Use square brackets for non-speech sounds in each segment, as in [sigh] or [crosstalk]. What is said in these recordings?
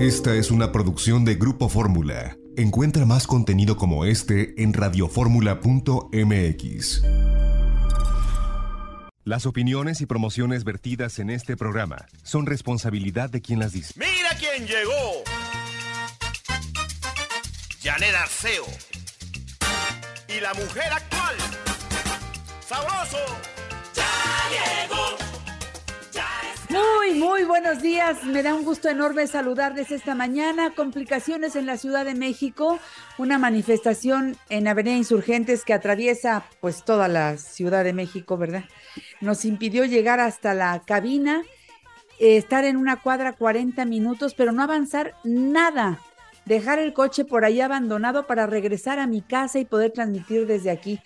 Esta es una producción de Grupo Fórmula. Encuentra más contenido como este en radioformula.mx. Las opiniones y promociones vertidas en este programa son responsabilidad de quien las dice. ¡Mira quién llegó! Janet Arceo. Y la mujer actual. ¡Sabroso! ¡Ya llegó! Muy, buenos días. Me da un gusto enorme saludarles esta mañana. Complicaciones en la Ciudad de México. Una manifestación en Avenida Insurgentes que atraviesa pues toda la Ciudad de México, ¿verdad? Nos impidió llegar hasta la cabina, eh, estar en una cuadra 40 minutos, pero no avanzar nada. Dejar el coche por ahí abandonado para regresar a mi casa y poder transmitir desde aquí.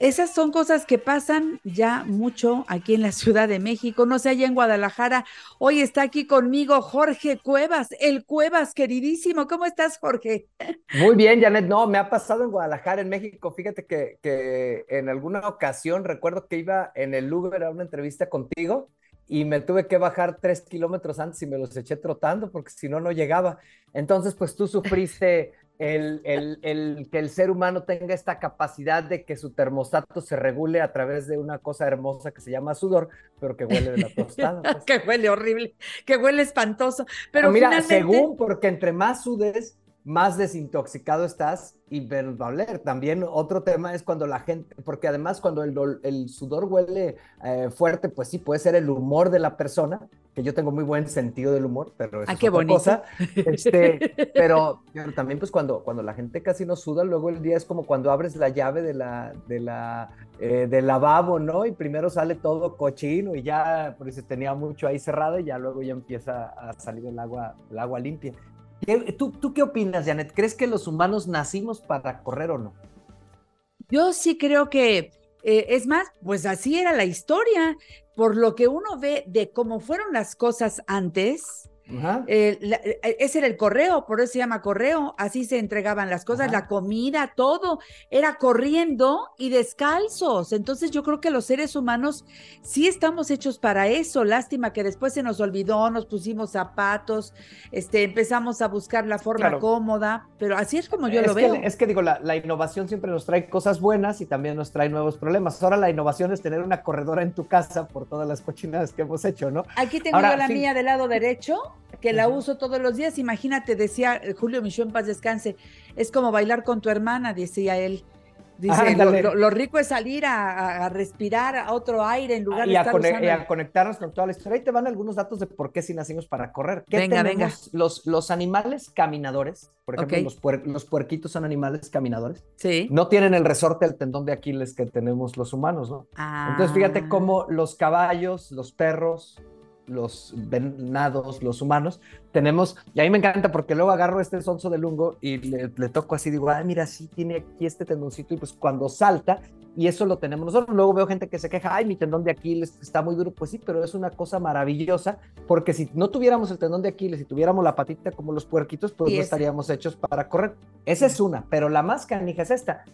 Esas son cosas que pasan ya mucho aquí en la Ciudad de México, no sé, allá en Guadalajara. Hoy está aquí conmigo Jorge Cuevas, el Cuevas queridísimo. ¿Cómo estás, Jorge? Muy bien, Janet. No, me ha pasado en Guadalajara, en México. Fíjate que, que en alguna ocasión recuerdo que iba en el Uber a una entrevista contigo y me tuve que bajar tres kilómetros antes y me los eché trotando porque si no, no llegaba. Entonces, pues tú sufriste [laughs] el, el, el, que el ser humano tenga esta capacidad de que su termostato se regule a través de una cosa hermosa que se llama sudor, pero que huele de la tostada. Pues. [laughs] que huele horrible, que huele espantoso. Pero, pero mira, finalmente... según, porque entre más sudes, más desintoxicado estás y menos va a oler. También otro tema es cuando la gente, porque además cuando el, el sudor huele eh, fuerte, pues sí, puede ser el humor de la persona, que yo tengo muy buen sentido del humor, pero eso ah, es qué otra bonito. cosa. Este, [laughs] pero, pero también pues cuando, cuando la gente casi no suda, luego el día es como cuando abres la llave de la, de la, eh, del lavabo, ¿no? Y primero sale todo cochino y ya, porque se tenía mucho ahí cerrado y ya luego ya empieza a salir el agua, el agua limpia. ¿Tú, ¿Tú qué opinas, Janet? ¿Crees que los humanos nacimos para correr o no? Yo sí creo que, eh, es más, pues así era la historia. Por lo que uno ve de cómo fueron las cosas antes. Eh, la- eh, ese era el correo, por eso se llama correo, así se entregaban las cosas, Ajá. la comida, todo, era corriendo y descalzos. Entonces yo creo que los seres humanos sí estamos hechos para eso. Lástima que después se nos olvidó, nos pusimos zapatos, este, empezamos a buscar la forma Claro. cómoda, pero así es como yo es lo que, veo. Es que digo, la, la innovación siempre nos trae cosas buenas y también nos trae nuevos problemas. Ahora la innovación es tener una corredora en tu casa por todas las cochinadas que hemos hecho, ¿no? Aquí tengo Ahora, yo la sí. mía del lado derecho, que la Ujú. uso todos los días. Imagínate, decía eh, Julio Michó en paz descanse, es como bailar con tu hermana, decía él. Dice, lo, Ándale. lo- lo rico es salir a, a- a respirar a otro aire en lugar y, de a estar cone- usando y a conectarnos con toda la historia. Ahí te van algunos datos de por qué sí nacimos para correr. ¿Qué Venga, tenemos? Los, los animales caminadores, por ejemplo, los, puer- los puerquitos son animales caminadores, Sí. no tienen el resorte del tendón de Aquiles que tenemos los humanos, ¿no? Entonces, Ah. fíjate cómo los caballos, los perros, los venados, los humanos, tenemos, y a mí me encanta porque luego agarro este sonso de lungo y le, le toco así, digo, ah, mira, sí tiene aquí este tendoncito, y pues cuando salta, y eso lo tenemos nosotros, luego veo gente que se queja, ay, mi tendón de Aquiles está muy duro, pues sí, pero es una cosa maravillosa, porque si no tuviéramos el tendón de Aquiles y tuviéramos la patita como los puerquitos, pues no estaríamos hechos para correr. Esa es una, pero la más canija es esta.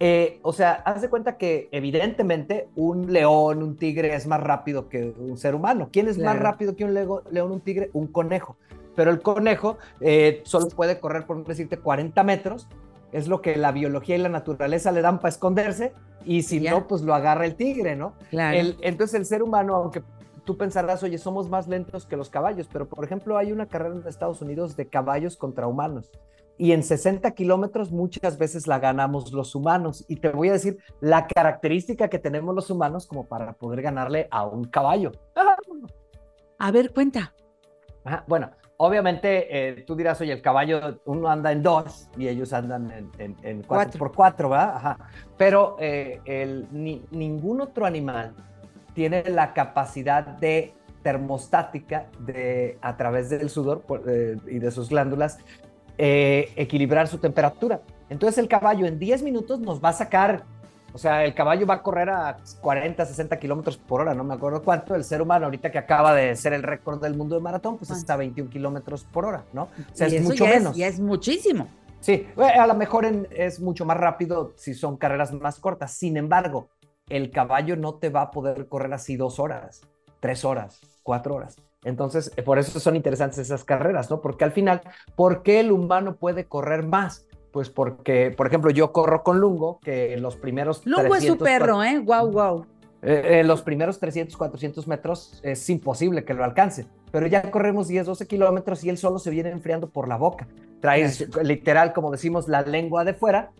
Eh, o sea, haz de cuenta que evidentemente un león, un tigre es más rápido que un ser humano. ¿Quién es más rápido que un lego- león, un tigre? Un conejo. Pero el conejo eh, solo puede correr, por decirte, 40 metros. Es lo que la biología y la naturaleza le dan para esconderse. Y si no, pues lo agarra el tigre, ¿no? Claro. El- entonces el ser humano, aunque tú pensarás, oye, somos más lentos que los caballos, pero por ejemplo hay una carrera en Estados Unidos de caballos contra humanos. Y en 60 kilómetros muchas veces la ganamos los humanos. Y te voy a decir la característica que tenemos los humanos como para poder ganarle a un caballo. A ver, cuenta. Ajá, Bueno, obviamente eh, tú dirás, oye, el caballo, uno anda en dos y ellos andan en, en, en cuatro, Cuatro. por cuatro, ¿verdad? Ajá. Pero eh, el, ni- ningún otro animal tiene la capacidad de termostática de, a través del sudor eh, y de sus glándulas eh, equilibrar su temperatura. Entonces el caballo en 10 minutos nos va a sacar, o sea, el caballo va a correr a 40, 60 kilómetros por hora, no me acuerdo cuánto. El ser humano, ahorita que acaba de ser el récord del mundo de maratón, pues está a 21 kilómetros por hora, ¿no? O sea, es mucho menos. y es muchísimo. Sí, a lo mejor es mucho más rápido si son carreras más cortas. Sin embargo, el caballo no te va a poder correr así dos horas, tres horas, cuatro horas. Entonces, eh, por eso son interesantes esas carreras, ¿no? Porque al final, ¿por qué el humano puede correr más? Pues porque, por ejemplo, yo corro con Lungo, que los primeros... Lungo es su perro, ¿eh? Guau, guau. Eh, eh, los primeros 300, 400 metros es imposible que lo alcance, pero ya corremos 10, 12 kilómetros y él solo se viene enfriando por la boca. Traes literal, como decimos, la lengua de fuera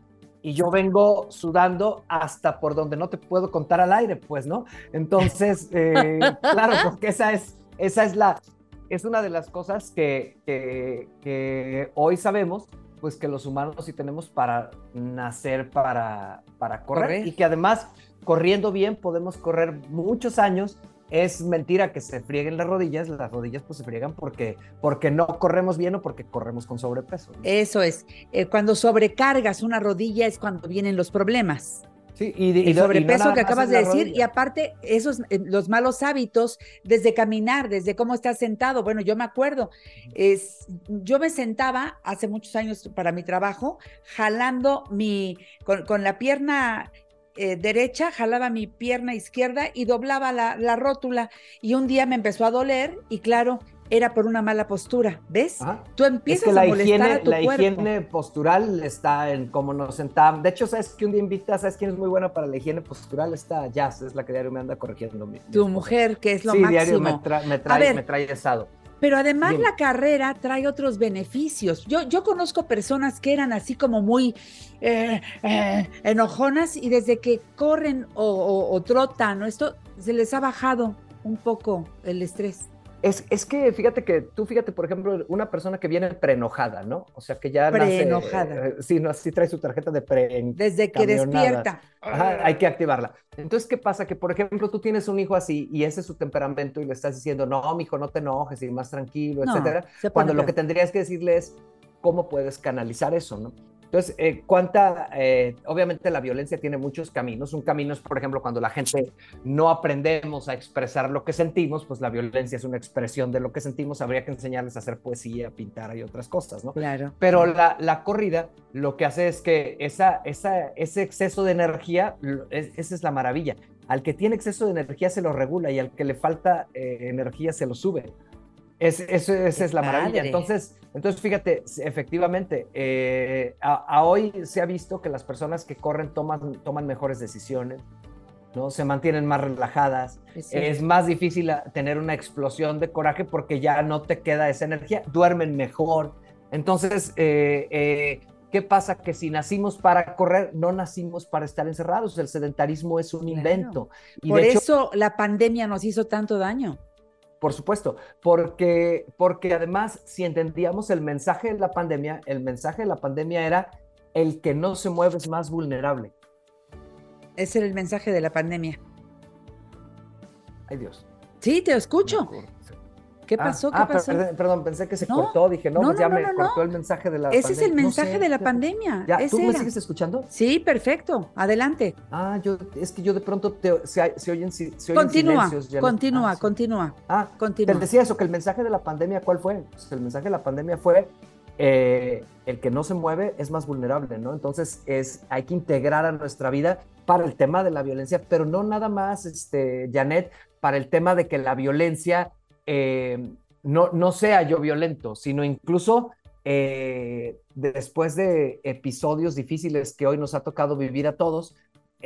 y yo vengo sudando hasta por donde no te puedo contar al aire, pues, ¿no? Entonces, [laughs] claro, porque esa es esa es la, es una de las cosas que, que, hoy sabemos, pues que los humanos sí tenemos para nacer para, para correr, y que además corriendo bien podemos correr muchos años. Es mentira que se frieguen las rodillas, las rodillas pues se friegan porque, porque no corremos bien o porque corremos con sobrepeso. Eso es, eh, cuando sobrecargas una rodilla es cuando vienen los problemas. Sí, y, el sobrepeso que acabas de decir, y aparte, esos, eh, los malos hábitos, desde caminar, desde cómo estás sentado. Bueno, yo me acuerdo, es, yo me sentaba hace muchos años para mi trabajo, jalando mi, con, la pierna eh, derecha, jalaba mi pierna izquierda y doblaba la, la rótula. Y un día me empezó a doler, y claro, era por una mala postura, ¿ves? Tú empiezas a molestar higiene, a tu la higiene postural está en cómo nos sentamos. De hecho, sabes que un día invitas, ¿sabes quién es muy buena para la higiene postural? Está Jazz, es la que diario me anda corrigiendo. tu mujer, que es lo sí, máximo. diario me, me trae, me trae esado. Pero además la carrera trae otros beneficios. Yo, yo conozco personas que eran así como muy eh, eh, enojonas y desde que corren o, o trotan o esto, se les ha bajado un poco el estrés. Es, que fíjate que tú, fíjate, por ejemplo, una persona que viene preenojada, ¿no? O sea, que ya preenojada. Nace, eh, sí, no, así trae su tarjeta de pre Desde que despierta. hay que activarla. Entonces, ¿qué pasa? Que, por ejemplo, tú tienes un hijo así y ese es su temperamento y le estás diciendo, no, hijo, no te enojes y más tranquilo, etcétera. Cuando lo que tendrías que decirle es, ¿cómo puedes canalizar eso, no? Entonces, eh, ¿cuánta? Eh, obviamente la violencia tiene muchos caminos. Un camino es, por ejemplo, cuando la gente no aprendemos a expresar lo que sentimos, pues la violencia es una expresión de lo que sentimos. Habría que enseñarles a hacer poesía, pintar y otras cosas, ¿no? Claro. Pero la, la corrida lo que hace es que esa, esa, ese exceso de energía, esa es la maravilla. Al que tiene exceso de energía se lo regula y al que le falta eh, energía se lo sube. Es, esa es la maravilla. Entonces, entonces, fíjate, efectivamente, eh, a, hoy se ha visto que las personas que corren toman, toman mejores decisiones, ¿no? Se mantienen más relajadas. Es, más difícil tener una explosión de coraje porque ya no te queda esa energía. Duermen mejor. Entonces, eh, eh, ¿qué pasa? Que si nacimos para correr, no nacimos para estar encerrados. El sedentarismo es un invento. Y Por eso la pandemia nos hizo tanto daño. Por supuesto, porque, porque además, si entendíamos el mensaje de la pandemia, el mensaje de la pandemia era el que no se mueve es más vulnerable. Ese era el mensaje de la pandemia. Ay Dios. Sí, te escucho. ¿Qué ah, pasó? ¿Qué ah, pasó? Perdón, pensé que se cortó. Dije, no, pues ya me cortó el mensaje de la Ese es el mensaje de la pandemia. Ya, ¿Tú me sigues escuchando? Sí, perfecto. Adelante. Ah, yo, es que yo de pronto te, se, oyen, se oyen continúa, silencios. Continúa, ah, continúa. Ah, continúa. Te decía eso, que el mensaje de la pandemia, ¿cuál fue? Pues el mensaje de la pandemia fue eh, el que no se mueve es más vulnerable, ¿no? Entonces es, hay que integrar a nuestra vida para el tema de la violencia, pero no nada más, este, Janet, para el tema de que la violencia eh, no, no sea yo violento, sino incluso eh, después de episodios difíciles que hoy nos ha tocado vivir a todos,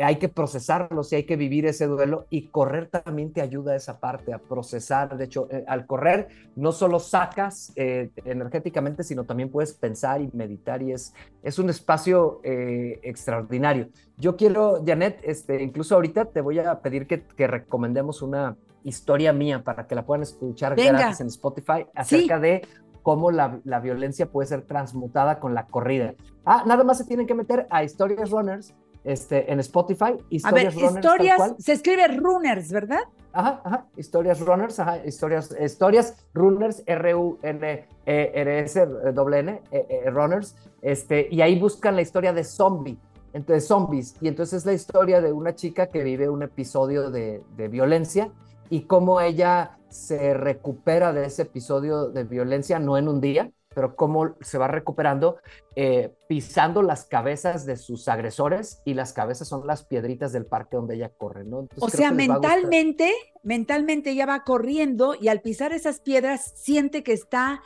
hay que procesarlos y hay que vivir ese duelo y correr también te ayuda a esa parte, a procesar. De hecho, eh, al correr no solo sacas energéticamente, sino también puedes pensar y meditar y es, es un espacio extraordinario. Yo quiero, Janet, este, incluso ahorita te voy a pedir que, que recomendemos una, historia mía para que la puedan escuchar gratis en Spotify acerca de cómo la, violencia puede ser transmutada con la corrida. Ah, nada más se tienen que meter a Historias Runners este, en Spotify. A ver, Historias Runners, tal historias, cual. se escribe Runners, ¿verdad? Ajá, ajá, historias runners, ajá, historias, historias runners, R-U-N-E-R-S, doble N, eh, eh, runners, este, y ahí buscan la historia de zombie, entonces zombies, y entonces es la historia de una chica que vive un episodio de, de violencia y cómo ella se recupera de ese episodio de violencia, no en un día, pero cómo se va recuperando eh, pisando las cabezas de sus agresores y las cabezas son las piedritas del parque donde ella corre, ¿no? Entonces, O sea, mentalmente, mentalmente ella va corriendo y al pisar esas piedras siente que está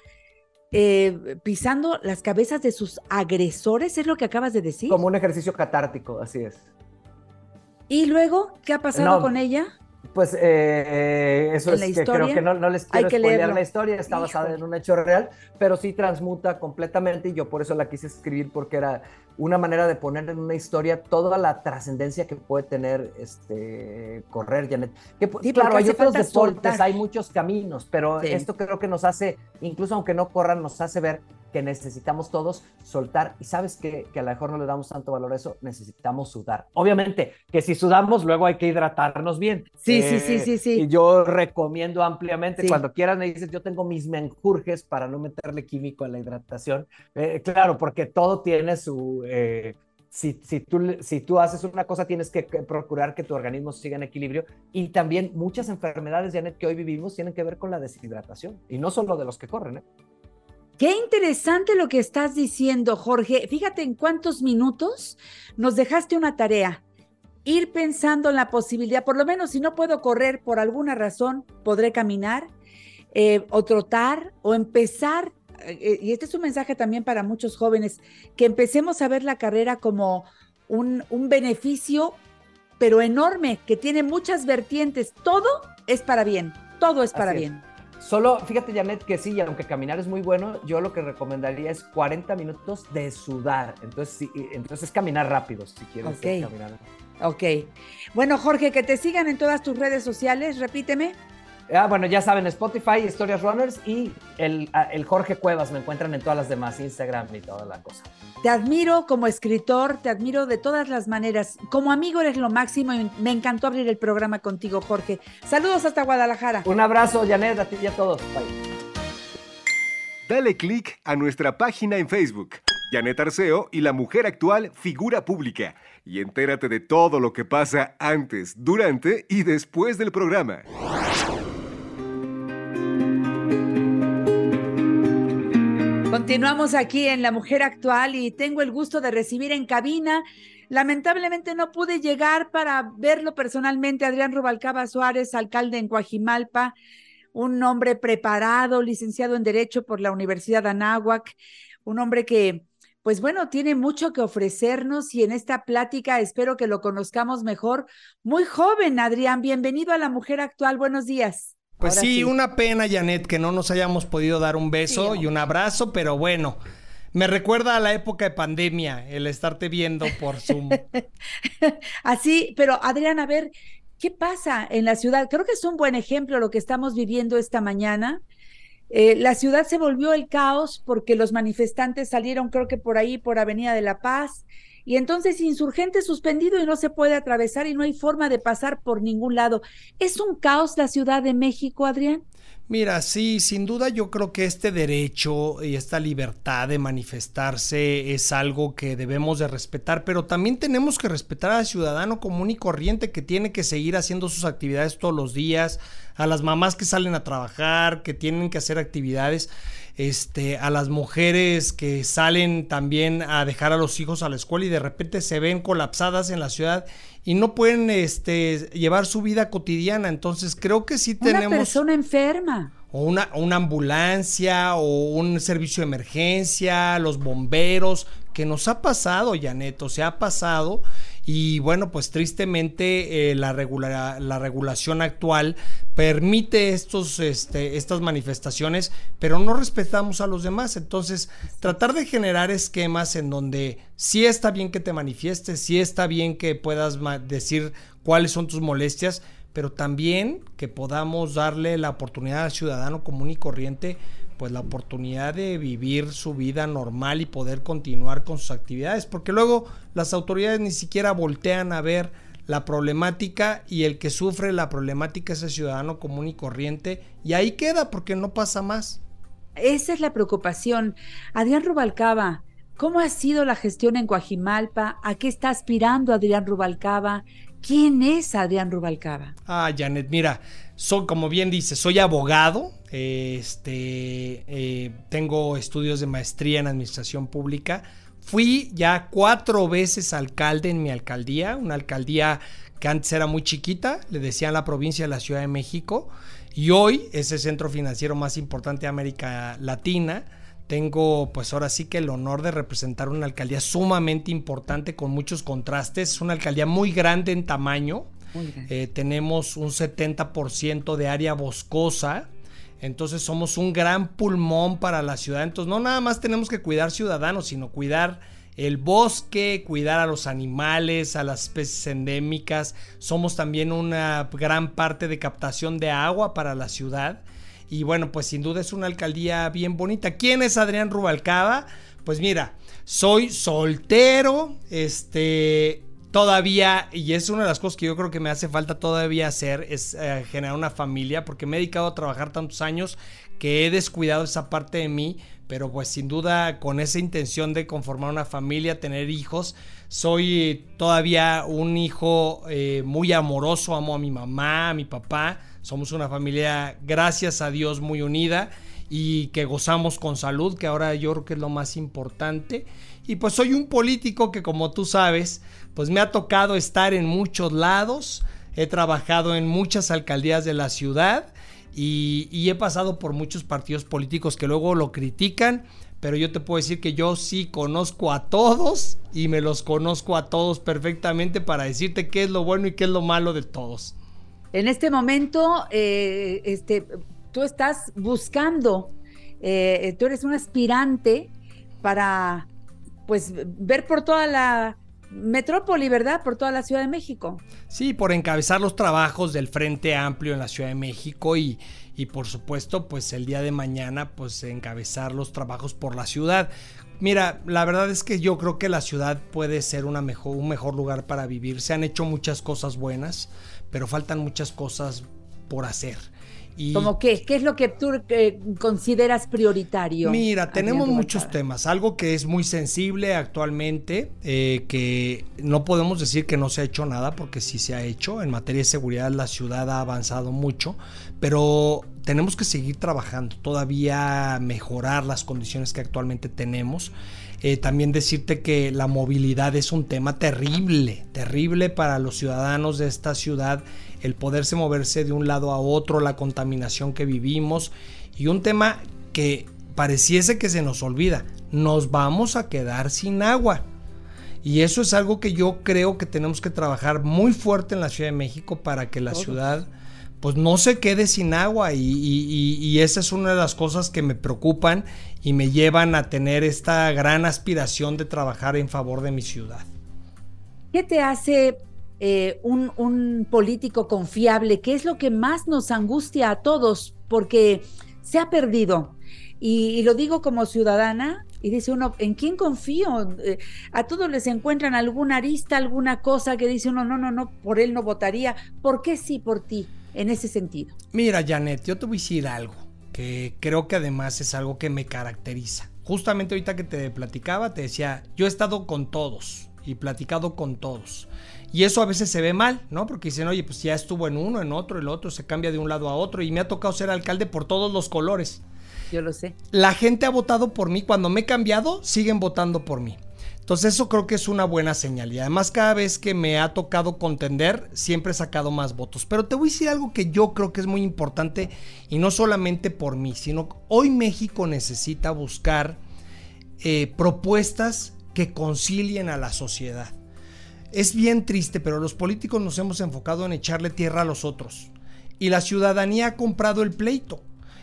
eh, pisando las cabezas de sus agresores, es lo que acabas de decir. Como un ejercicio catártico, así es. Y luego, ¿qué ha pasado No, con ella? Pues eh, eso ¿En es que creo que no, no les quiero spoilear la historia, está basada en un hecho real, pero sí transmuta completamente y yo por eso la quise escribir porque era una manera de poner en una historia toda la trascendencia que puede tener este correr, Janet. Que, Sí, claro, hay otros deportes, soltar. hay muchos caminos, pero Sí. esto creo que nos hace, incluso aunque no corran, nos hace ver que necesitamos todos soltar y sabes que, que a lo mejor no le damos tanto valor a eso, necesitamos sudar. Obviamente que si sudamos luego hay que hidratarnos bien. Sí, sí, sí, sí, sí. Y yo recomiendo ampliamente, Sí. cuando quieras me dices, yo tengo mis menjurjes para no meterle químico a la hidratación. Eh, claro, porque todo tiene su... eh, si, tú, haces una cosa, tienes que procurar que tu organismo siga en equilibrio. Y también muchas enfermedades, Janet, que hoy vivimos tienen que ver con la deshidratación. Y no solo de los que corren, ¿eh? Qué interesante lo que estás diciendo, Jorge. Fíjate en cuántos minutos nos dejaste una tarea. Ir pensando en la posibilidad, por lo menos si no puedo correr por alguna razón, podré caminar eh, o trotar o empezar. Eh, y este es un mensaje también para muchos jóvenes, que empecemos a ver la carrera como un, un beneficio, pero enorme, que tiene muchas vertientes. Todo es para bien, todo es para Así es. bien. Solo, fíjate, Janet, que sí, aunque caminar es muy bueno, yo lo que recomendaría es 40 minutos de sudar. Entonces, sí, entonces caminar rápido, si quieres Ok. eh, caminar. Ok. Bueno, Jorge, que te sigan en todas tus redes sociales, repíteme. Ah, bueno, ya saben, Spotify, Historias Runners y el, ah, el Jorge Cuevas me encuentran en todas las demás, Instagram y toda la cosa. Te admiro como escritor, te admiro de todas las maneras. Como amigo eres lo máximo y me encantó abrir el programa contigo, Jorge. Saludos hasta Guadalajara. Un abrazo, Janet, a ti y a todos. Bye. Dale click a nuestra página en Facebook, Janet Arceo y la mujer actual figura pública, y entérate de todo lo que pasa antes, durante y después del programa. Continuamos aquí en La Mujer Actual y tengo el gusto de recibir en cabina. Lamentablemente no pude llegar para verlo personalmente. Adrián Rubalcaba Suárez, alcalde en Coajimalpa, un hombre preparado, licenciado en Derecho por la Universidad de Anáhuac, un hombre que, pues bueno, tiene mucho que ofrecernos y en esta plática espero que lo conozcamos mejor. Muy joven, Adrián, bienvenido a La Mujer Actual. Buenos días. Pues sí, una pena, Janet, que no nos hayamos podido dar un beso Sí, y un abrazo, pero bueno, me recuerda a la época de pandemia, el estarte viendo por Zoom. [laughs] Así, pero Adrián, a ver, ¿qué pasa en la ciudad? Creo que es un buen ejemplo lo que estamos viviendo esta mañana. Eh, la ciudad se volvió el caos porque los manifestantes salieron, creo que por ahí, por Avenida de la Paz, y entonces insurgente suspendido y no se puede atravesar y no hay forma de pasar por ningún lado. ¿Es un caos la Ciudad de México, Adrián? Mira, sí, sin duda yo creo que este derecho y esta libertad de manifestarse es algo que debemos de respetar, pero también tenemos que respetar al ciudadano común y corriente que tiene que seguir haciendo sus actividades todos los días, a las mamás que salen a trabajar, que tienen que hacer actividades, este, a las mujeres que salen también a dejar a los hijos a la escuela y de repente se ven colapsadas en la ciudad y no pueden este, llevar su vida cotidiana. Entonces creo que sí Una tenemos persona enferma. o una, una ambulancia o un servicio de emergencia, los bomberos, que nos ha pasado, Janet, o sea, ha pasado. Y bueno, pues tristemente eh, la, la regulación actual permite estos, este, estas manifestaciones, pero no respetamos a los demás. Entonces, tratar de generar esquemas en donde sí está bien que te manifiestes, sí está bien que puedas decir cuáles son tus molestias, pero también que podamos darle la oportunidad al ciudadano común y corriente pues la oportunidad de vivir su vida normal y poder continuar con sus actividades, porque luego las autoridades ni siquiera voltean a ver la problemática y el que sufre la problemática es el ciudadano común y corriente y ahí queda porque no pasa más. Esa es la preocupación. Adrián Rubalcaba, ¿cómo ha sido la gestión en Coajimalpa? ¿A qué está aspirando Adrián Rubalcaba? ¿Quién es Adrián Rubalcaba? Ah, Janet, mira, soy, como bien dice, soy abogado, este, eh, tengo estudios de maestría en administración pública, fui ya cuatro veces alcalde en mi alcaldía, una alcaldía que antes era muy chiquita, le decían la provincia de la Ciudad de México, y hoy es el centro financiero más importante de América Latina tengo pues ahora sí que el honor de representar una alcaldía sumamente importante con muchos contrastes. Es una alcaldía muy grande en tamaño. Eh, tenemos un 70% de área boscosa. Entonces somos un gran pulmón para la ciudad. Entonces no nada más tenemos que cuidar ciudadanos, sino cuidar el bosque, cuidar a los animales, a las especies endémicas. Somos también una gran parte de captación de agua para la ciudad. Y bueno, pues sin duda es una alcaldía bien bonita. ¿Quién es Adrián Rubalcaba? Pues mira, soy soltero, este, todavía, y es una de las cosas que yo creo que me hace falta todavía hacer, es eh, generar una familia, porque me he dedicado a trabajar tantos años que he descuidado esa parte de mí, pero pues sin duda con esa intención de conformar una familia, tener hijos, soy todavía un hijo eh, muy amoroso, amo a mi mamá, a mi papá, somos una familia, gracias a Dios, muy unida y que gozamos con salud, que ahora yo creo que es lo más importante. Y pues soy un político que como tú sabes, pues me ha tocado estar en muchos lados, he trabajado en muchas alcaldías de la ciudad y, he pasado por muchos partidos políticos que luego lo critican, pero yo te puedo decir que yo sí conozco a todos y me los conozco a todos perfectamente para decirte qué es lo bueno y qué es lo malo de todos. En este momento, eh, este, tú estás buscando, eh, tú eres un aspirante para, pues, ver por toda la metrópoli, ¿verdad? Por toda la Ciudad de México. Sí, por encabezar los trabajos del Frente Amplio en la Ciudad de México y, y por supuesto, pues el día de mañana, pues encabezar los trabajos por la ciudad. Mira, la verdad es que yo creo que la ciudad puede ser una mejor, un mejor lugar para vivir. Se han hecho muchas cosas buenas pero faltan muchas cosas por hacer. Y, ¿Cómo qué? ¿Qué es lo que tú eh, consideras prioritario? Mira, tenemos muchos temas. Algo que es muy sensible actualmente, eh, que no podemos decir que no se ha hecho nada, porque sí se ha hecho. En materia de seguridad la ciudad ha avanzado mucho, pero tenemos que seguir trabajando, todavía mejorar las condiciones que actualmente tenemos. Eh, también decirte que la movilidad es un tema terrible, terrible para los ciudadanos de esta ciudad, el poderse moverse de un lado a otro, la contaminación que vivimos y un tema que pareciese que se nos olvida, nos vamos a quedar sin agua. Y eso es algo que yo creo que tenemos que trabajar muy fuerte en la Ciudad de México para que la ciudad pues no se quede sin agua y, esa es una de las cosas que me preocupan y me llevan a tener esta gran aspiración de trabajar en favor de mi ciudad. ¿Qué te hace eh, un, político confiable? ¿Qué es lo que más nos angustia a todos? Porque se ha perdido. Y, lo digo como ciudadana, y dice uno, ¿en quién confío? Eh, a todos les encuentran alguna arista, alguna cosa que dice uno, no, no, no, por él no votaría. ¿Por qué sí por ti? en ese sentido. Mira, Janet, yo te voy a decir algo que creo que además es algo que me caracteriza. Justamente ahorita que te platicaba, te decía, yo he estado con todos y platicado con todos. Y eso a veces se ve mal, ¿no? Porque dicen, oye, pues ya estuvo en uno, en otro, el otro, se cambia de un lado a otro y me ha tocado ser alcalde por todos los colores. Yo lo sé. La gente ha votado por mí, cuando me he cambiado, siguen votando por mí. Entonces eso creo que es una buena señal y además cada vez que me ha tocado contender siempre he sacado más votos. Pero te voy a decir algo que yo creo que es muy importante y no solamente por mí, sino hoy México necesita buscar eh, propuestas que concilien a la sociedad. Es bien triste, pero los políticos nos hemos enfocado en echarle tierra a los otros y la ciudadanía ha comprado el pleito.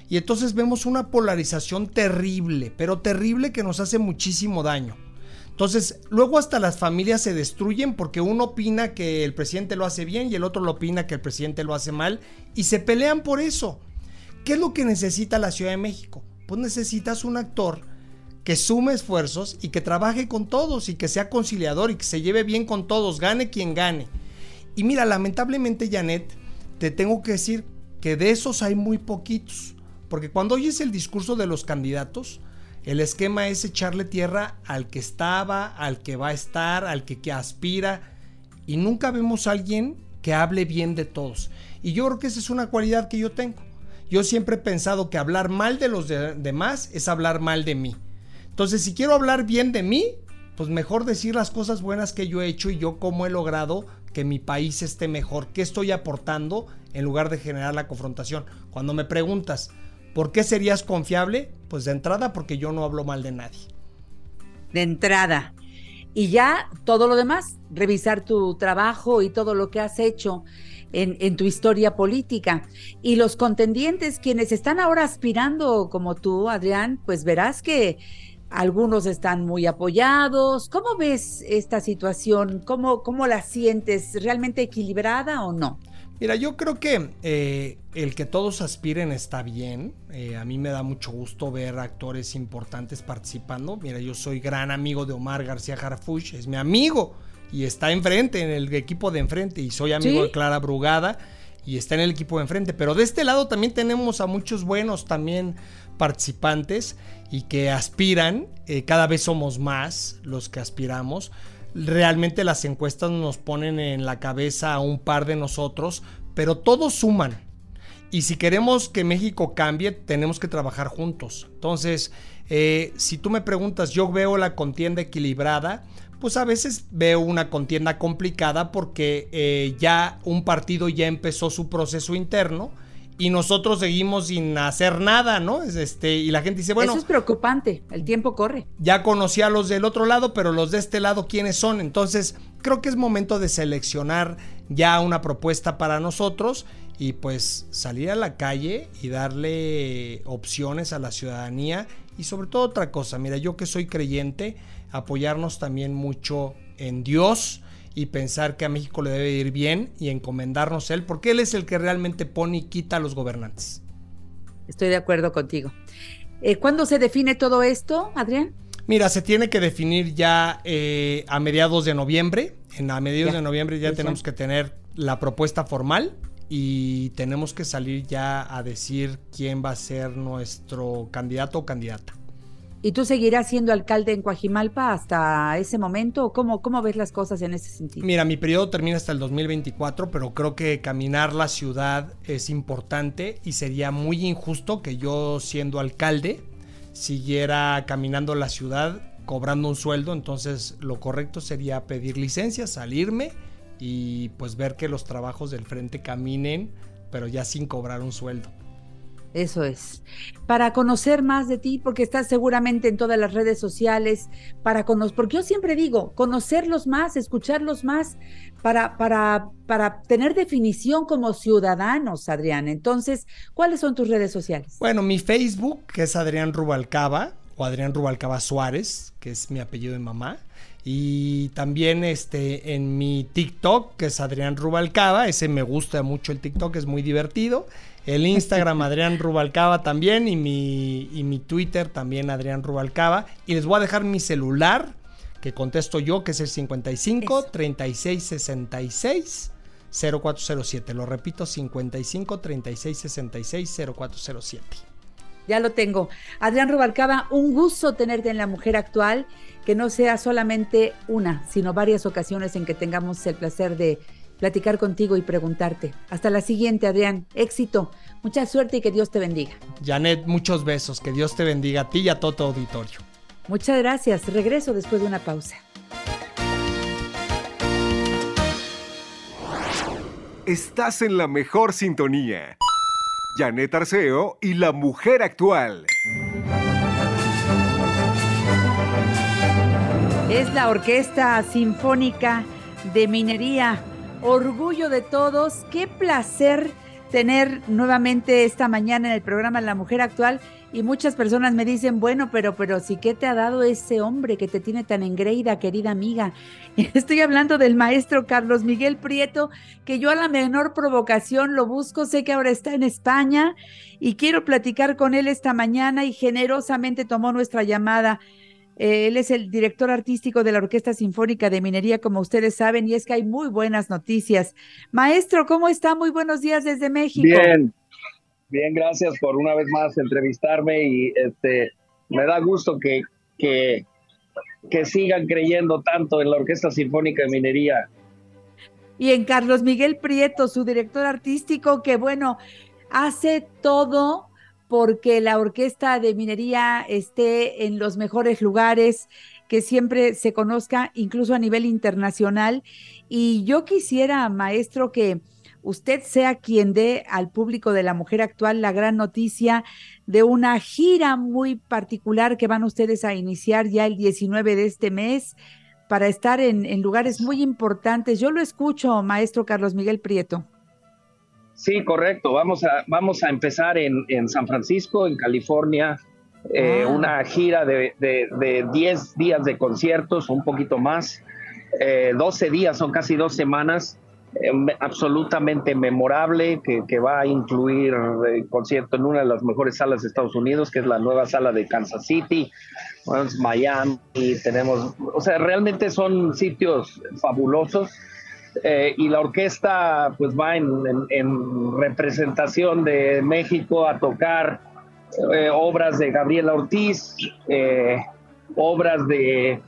Y entonces vemos una polarización terrible, pero terrible que nos hace muchísimo daño. Entonces, luego hasta las familias se destruyen porque uno opina que el presidente lo hace bien y el otro lo opina que el presidente lo hace mal y se pelean por eso. ¿Qué es lo que necesita la Ciudad de México? pues necesitas un actor que sume esfuerzos y que trabaje con todos y que sea conciliador y que se lleve bien con todos, gane quien gane. Y mira, lamentablemente, Janet, te tengo que decir que de esos hay muy poquitos. Porque cuando oyes el discurso de los candidatos, el esquema es echarle tierra al que estaba, al que va a estar, al que, que aspira. Y nunca vemos a alguien que hable bien de todos. Y yo creo que esa es una cualidad que yo tengo. Yo siempre he pensado que hablar mal de los demás es hablar mal de mí. Entonces, si quiero hablar bien de mí, pues mejor decir las cosas buenas que yo he hecho y yo cómo he logrado que mi país esté mejor, qué estoy aportando en lugar de generar la confrontación. Cuando me preguntas, ¿por qué serías confiable? Pues de entrada porque yo no hablo mal de nadie. De entrada. Y ya todo lo demás, revisar tu trabajo y todo lo que has hecho en, tu historia política. Y los contendientes, quienes están ahora aspirando como tú, Adrián, pues verás que algunos están muy apoyados. ¿Cómo ves esta situación? ¿Cómo, cómo la sientes? ¿Realmente equilibrada o no? Mira, yo creo que eh, el que todos aspiren está bien. Eh, a mí me da mucho gusto ver actores importantes participando. Mira, yo soy gran amigo de Omar García Harfuch, es mi amigo y está enfrente, en el equipo de enfrente, y soy amigo de Clara Brugada y está en el equipo de enfrente. Pero de este lado también tenemos a muchos buenos también participantes y que aspiran, eh, cada vez somos más los que aspiramos. Realmente las encuestas nos ponen en la cabeza a un par de nosotros, pero todos suman. Y si queremos que México cambie, tenemos que trabajar juntos. Entonces, eh, si tú me preguntas, yo veo la contienda equilibrada, pues a veces veo una contienda complicada porque eh, ya un partido ya empezó su proceso interno y nosotros seguimos sin hacer nada, ¿no? Este, y la gente dice, bueno. Eso es preocupante, el tiempo corre. Ya conocí a los del otro lado, pero los de este lado, ¿quiénes son? Entonces, creo que es momento de seleccionar ya una propuesta para nosotros y pues salir a la calle y darle opciones a la ciudadanía y sobre todo otra cosa, mira, yo que soy creyente, apoyarnos también mucho en Dios y pensar que a México le debe ir bien y encomendarnos a Él, porque Él es el que realmente pone y quita a los gobernantes. Estoy de acuerdo contigo. Eh, ¿Cuándo se define todo esto, Adrián? Mira, se tiene que definir ya eh, a mediados de noviembre. En a mediados de noviembre ya tenemos que tener la propuesta formal y tenemos que salir ya a decir quién va a ser nuestro candidato o candidata. ¿Y tú seguirás siendo alcalde en Coajimalpa hasta ese momento? ¿Cómo, ¿Cómo ves las cosas en ese sentido? Mira, mi periodo termina hasta el 2024, pero creo que caminar la ciudad es importante y sería muy injusto que yo siendo alcalde siguiera caminando la ciudad cobrando un sueldo, entonces lo correcto sería pedir licencia, salirme y pues ver que los trabajos del frente caminen, pero ya sin cobrar un sueldo. Eso es. Para conocer más de ti, porque estás seguramente en todas las redes sociales, para conocer, porque yo siempre digo, conocerlos más, escucharlos más, para, para, para tener definición como ciudadanos, Adrián. Entonces, ¿cuáles son tus redes sociales? Bueno, mi Facebook, que es Adrián Rubalcaba, o Adrián Rubalcaba Suárez, que es mi apellido de mamá. Y también este, en mi TikTok, que es Adrián Rubalcaba, ese me gusta mucho el TikTok, es muy divertido. El Instagram [laughs] Adrián Rubalcaba también y mi, y mi Twitter también Adrián Rubalcaba. Y les voy a dejar mi celular, que contesto yo, que es el 55 36 66 0407. Lo repito, 55 36 66 0407. Ya lo tengo. Adrián Rubalcaba, un gusto tenerte en La Mujer Actual, que no sea solamente una, sino varias ocasiones en que tengamos el placer de platicar contigo y preguntarte. Hasta la siguiente, Adrián. Éxito, mucha suerte y que Dios te bendiga. Janet, muchos besos. Que Dios te bendiga a ti y a todo tu auditorio. Muchas gracias. Regreso después de una pausa. Estás en la mejor sintonía. Janet Arceo y la mujer actual. Es la Orquesta Sinfónica de Minería orgullo de todos. Qué placer tener nuevamente esta mañana en el programa La Mujer Actual Y muchas personas me dicen, bueno, pero, pero sí, ¿qué te ha dado ese hombre que te tiene tan engreída, querida amiga? [laughs] Estoy hablando del maestro Carlos Miguel Prieto, que yo a la menor provocación lo busco, sé que ahora está en España y quiero platicar con él esta mañana y generosamente tomó nuestra llamada. Eh, él es el director artístico de la Orquesta Sinfónica de Minería, como ustedes saben, y es que hay muy buenas noticias. Maestro, ¿cómo está? Muy buenos días desde México. Bien, Bien, gracias por una vez más entrevistarme y este me da gusto que, que, que sigan creyendo tanto en la Orquesta Sinfónica de Minería. Y en Carlos Miguel Prieto, su director artístico, que bueno, hace todo porque la Orquesta de Minería esté en los mejores lugares, que siempre se conozca, incluso a nivel internacional. Y yo quisiera, maestro, que usted sea quien dé al público de la mujer actual la gran noticia de una gira muy particular que van ustedes a iniciar ya el 19 de este mes para estar en, lugares muy importantes. Yo lo escucho, maestro Carlos Miguel Prieto. Sí, correcto. Vamos a, vamos a empezar en, San Francisco, en California, eh, ah. una gira de, de, 10 días de conciertos, un poquito más, 12 eh, días, son casi dos semanas absolutamente memorable que, va a incluir el eh, concierto en una de las mejores salas de Estados Unidos, que es la nueva sala de Kansas City, Miami, tenemos, o sea, realmente son sitios fabulosos. Eh, y la orquesta pues va en, representación de México a tocar obras de Gabriela Ortiz, obras de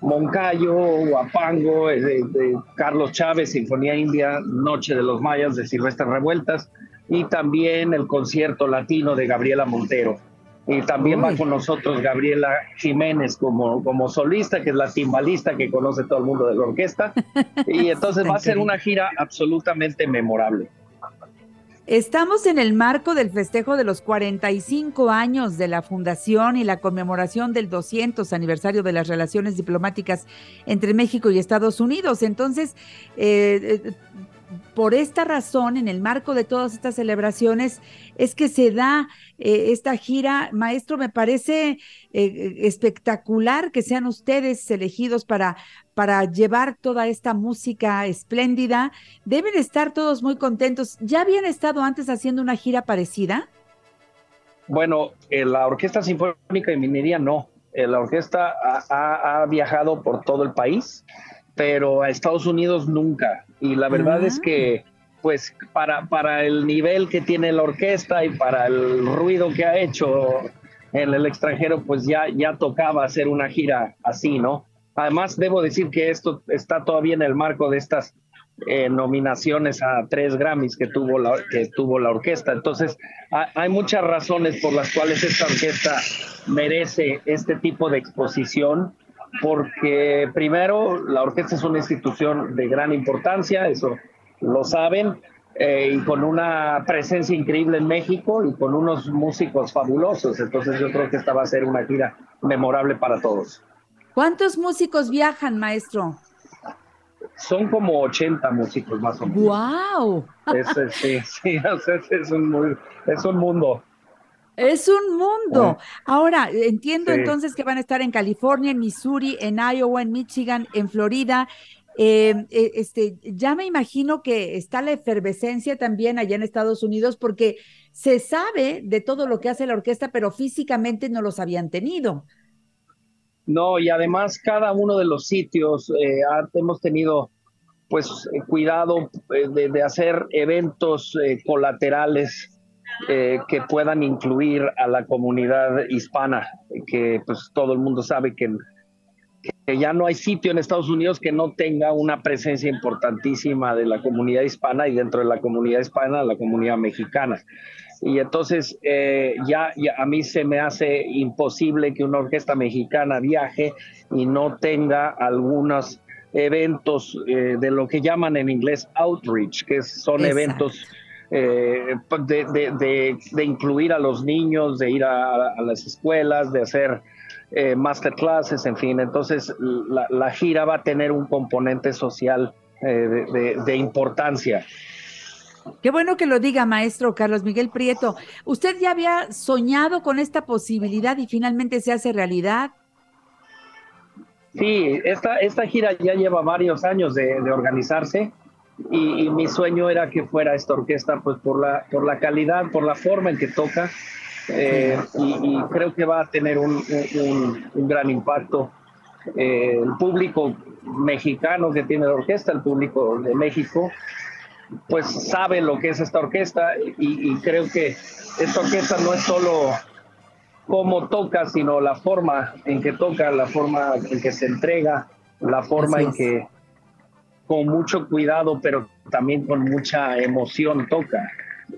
Moncayo, Huapango, eh, de, Carlos Chávez, Sinfonía India, Noche de los Mayas de Silvestre Revueltas y también el concierto latino de Gabriela Montero. Y también va con nosotros Gabriela Jiménez como, como solista, que es la timbalista que conoce todo el mundo de la orquesta. [laughs] Y entonces va a ser una gira absolutamente memorable. Estamos en el marco del festejo de los 45 años de la fundación y la conmemoración del 200 aniversario de las relaciones diplomáticas entre México y Estados Unidos. Entonces, eh, eh, por esta razón, en el marco de todas estas celebraciones, es que se da eh, esta gira. Maestro, me parece espectacular que sean ustedes elegidos para, para llevar toda esta música espléndida. Deben estar todos muy contentos. ¿Ya habían estado antes haciendo una gira parecida? Bueno, la Orquesta Sinfónica de Minería no. la orquesta ha viajado por todo el país pero a Estados Unidos nunca. Y la verdad es que, ah. pues, para, para el nivel que tiene la orquesta y para el ruido que ha hecho en el extranjero, pues ya, ya tocaba hacer una gira así, ¿no? Además, debo decir que esto está todavía en el marco de estas eh, nominaciones a tres Grammys que tuvo la, que tuvo la orquesta. Entonces, hay muchas razones por las cuales esta orquesta merece este tipo de exposición porque primero la orquesta es una institución de gran importancia, eso lo saben, eh, y con una presencia increíble en México y con unos músicos fabulosos. Entonces yo creo que esta va a ser una gira memorable para todos. ¿Cuántos músicos viajan, maestro? Son como 80 músicos más o menos. ¡Wow! sí, sí, [laughs] es, un, es un mundo. Es un mundo. Ahora, entiendo entonces que van a estar en California, en Missouri, en Iowa, en Michigan, en Florida. Eh, eh, este, ya me imagino que está la efervescencia también allá en Estados Unidos porque se sabe de todo lo que hace la orquesta, pero físicamente no los habían tenido. No, y además cada uno de los sitios eh, hemos tenido pues cuidado de, de hacer eventos colaterales eh, que puedan incluir a la comunidad hispana, que pues todo el mundo sabe que, que, ya no hay sitio en Estados Unidos que no tenga una presencia importantísima de la comunidad hispana y dentro de la comunidad hispana la comunidad mexicana. Y entonces eh, ya, a mí se me hace imposible que una orquesta mexicana viaje y no tenga algunos eventos eh, de lo que llaman en inglés outreach, que son eventos eh, de, de, incluir a los niños, de ir a, las escuelas, de hacer eh, masterclasses, en fin. Entonces, la, gira va a tener un componente social eh, de, importancia. Qué bueno que lo diga, maestro Carlos Miguel Prieto. ¿Usted ya había soñado con esta posibilidad y finalmente se hace realidad? Sí, esta, esta gira ya lleva varios años de, organizarse y, mi sueño era que fuera esta orquesta pues por la, por la calidad, por la forma en que toca eh, y, creo que va a tener un, gran impacto. Eh, el público mexicano que tiene la orquesta, el público de México, pues sabe lo que es esta orquesta y, creo que esta orquesta no es solo cómo toca, sino la forma en que toca, la forma en que se entrega, la forma en que con mucho cuidado, pero también con mucha emoción toca.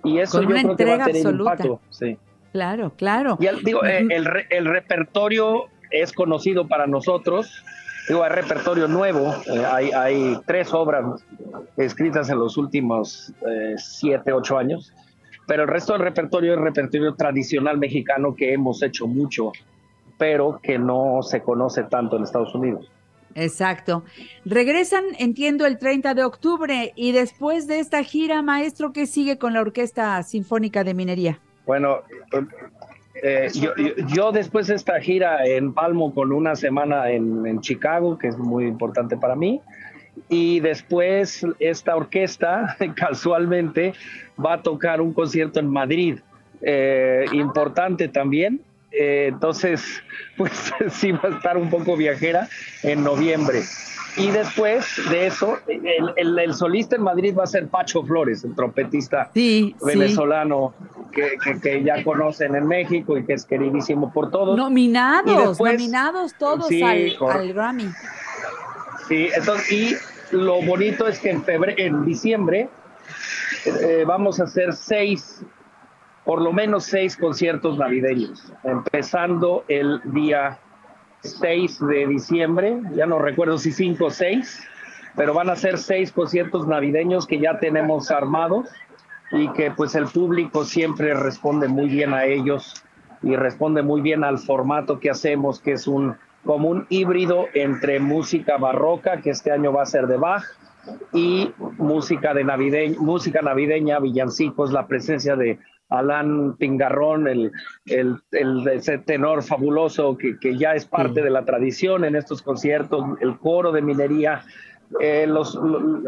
Y eso yo creo que va a tener impacto. Sí. Claro, claro. Y el, digo, el, el, repertorio es conocido para nosotros. Digo, hay repertorio nuevo. Eh, hay, hay, tres obras escritas en los últimos eh, siete, ocho años pero el resto del repertorio es repertorio tradicional mexicano que hemos hecho mucho, pero que no se conoce tanto en Estados Unidos. Exacto. Regresan, entiendo, el 30 de octubre y después de esta gira, maestro, ¿qué sigue con la Orquesta Sinfónica de Minería? Bueno, eh, yo, después de esta gira en Palmo con una semana en, Chicago, que es muy importante para mí, y después esta orquesta [laughs] casualmente va a tocar un concierto en Madrid, eh, importante también. Eh, entonces, [laughs] pues [laughs] sí va a estar un poco viajera en noviembre. Y después de eso, el, solista en Madrid va a ser Pacho Flores, el trompetista venezolano Que, ya conocen en México y que es queridísimo por todos. Nominados, nominados todos al, al Grammy. Sí, entonces, y lo bonito es que en, febrero, en diciembre eh, vamos a hacer seis, por lo menos seis conciertos navideños, empezando el día 6 de diciembre, ya no recuerdo si cinco o seis, pero van a ser seis conciertos navideños que ya tenemos armados y que pues el público siempre responde muy bien a ellos y responde muy bien al formato que hacemos, que es un como un híbrido entre música barroca, que este año va a ser de Bach, y música, de navideña, música navideña, villancicos, la presencia de Alan Pingarrón, el, el, ese tenor fabuloso que, que ya es parte de la tradición en estos conciertos, el coro de minería. Eh, los,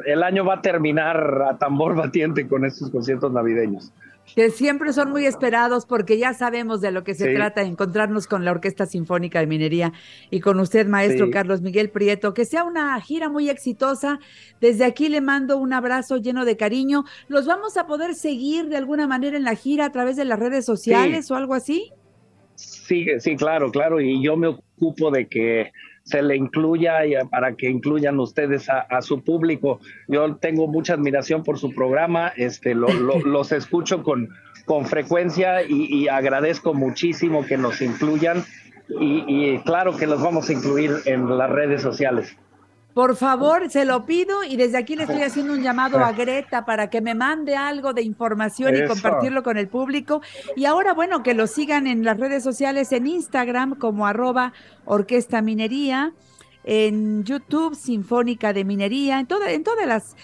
el año va a terminar a tambor batiente con estos conciertos navideños que siempre son muy esperados porque ya sabemos de lo que se trata, encontrarnos con la Orquesta Sinfónica de Minería y con usted, maestro Carlos Miguel Prieto. Que sea una gira muy exitosa. Desde aquí le mando un abrazo lleno de cariño. ¿Los vamos a poder seguir de alguna manera en la gira a través de las redes sociales o algo así? Sí, sí, claro, claro. Y yo me ocupo de que se le incluya y para que incluyan ustedes a, su público. Yo tengo mucha admiración por su programa, este, [laughs] los escucho con, con frecuencia y, agradezco muchísimo que nos incluyan y, y claro que los vamos a incluir en las redes sociales. Por favor, se lo pido y desde aquí le estoy haciendo un llamado a [laughs] Greta para que me mande algo de información y compartirlo con el público. Y ahora, bueno, que lo sigan en las redes sociales, en Instagram como arroba orquesta minería en YouTube, Sinfónica de Minería, en, toda, en todas las,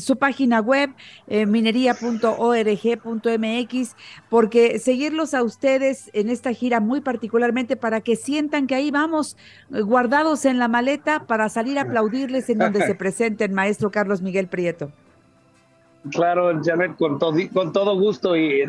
su página web, eh, minería.org.mx, porque seguirlos a ustedes en esta gira muy particularmente para que sientan que ahí vamos eh, guardados en la maleta para salir a aplaudirles en donde se [laughs] presente el maestro Carlos Miguel Prieto. Claro, Janet, con todo, con todo gusto y eh,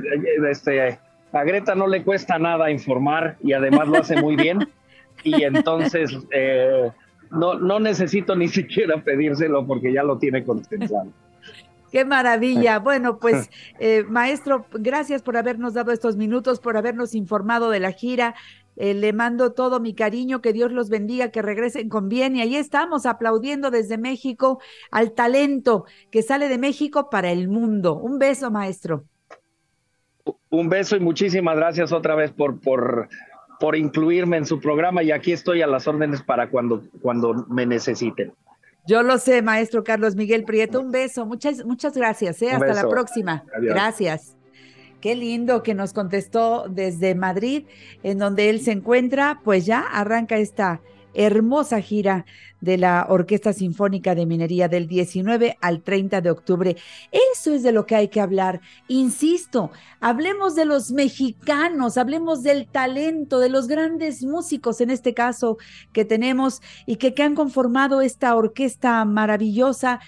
este, a Greta no le cuesta nada informar y además lo hace muy bien. [laughs] y entonces eh, no, no necesito ni [laughs] siquiera pedírselo porque ya lo tiene contemplado. [laughs] Qué maravilla. Bueno, pues eh, maestro, gracias por habernos dado estos minutos, por habernos informado de la gira. Eh, le mando todo mi cariño, que Dios los bendiga, que regresen con bien. Y ahí estamos aplaudiendo desde México al talento que sale de México para el mundo. Un beso, maestro. Un beso y muchísimas gracias otra vez por, por por incluirme en su programa y aquí estoy a las órdenes para cuando, cuando me necesiten. Yo lo sé, maestro Carlos Miguel Prieto. Un beso, muchas, muchas gracias. ¿eh? Hasta la próxima. Gracias. Qué lindo que nos contestó desde Madrid, en donde él se encuentra. Pues ya arranca esta hermosa gira de la Orquesta Sinfónica de Minería del 19 al 30 de octubre. Eso es de lo que hay que hablar. Insisto, hablemos de los mexicanos, hablemos del talento, de los grandes músicos en este caso que tenemos y que, han conformado esta orquesta maravillosa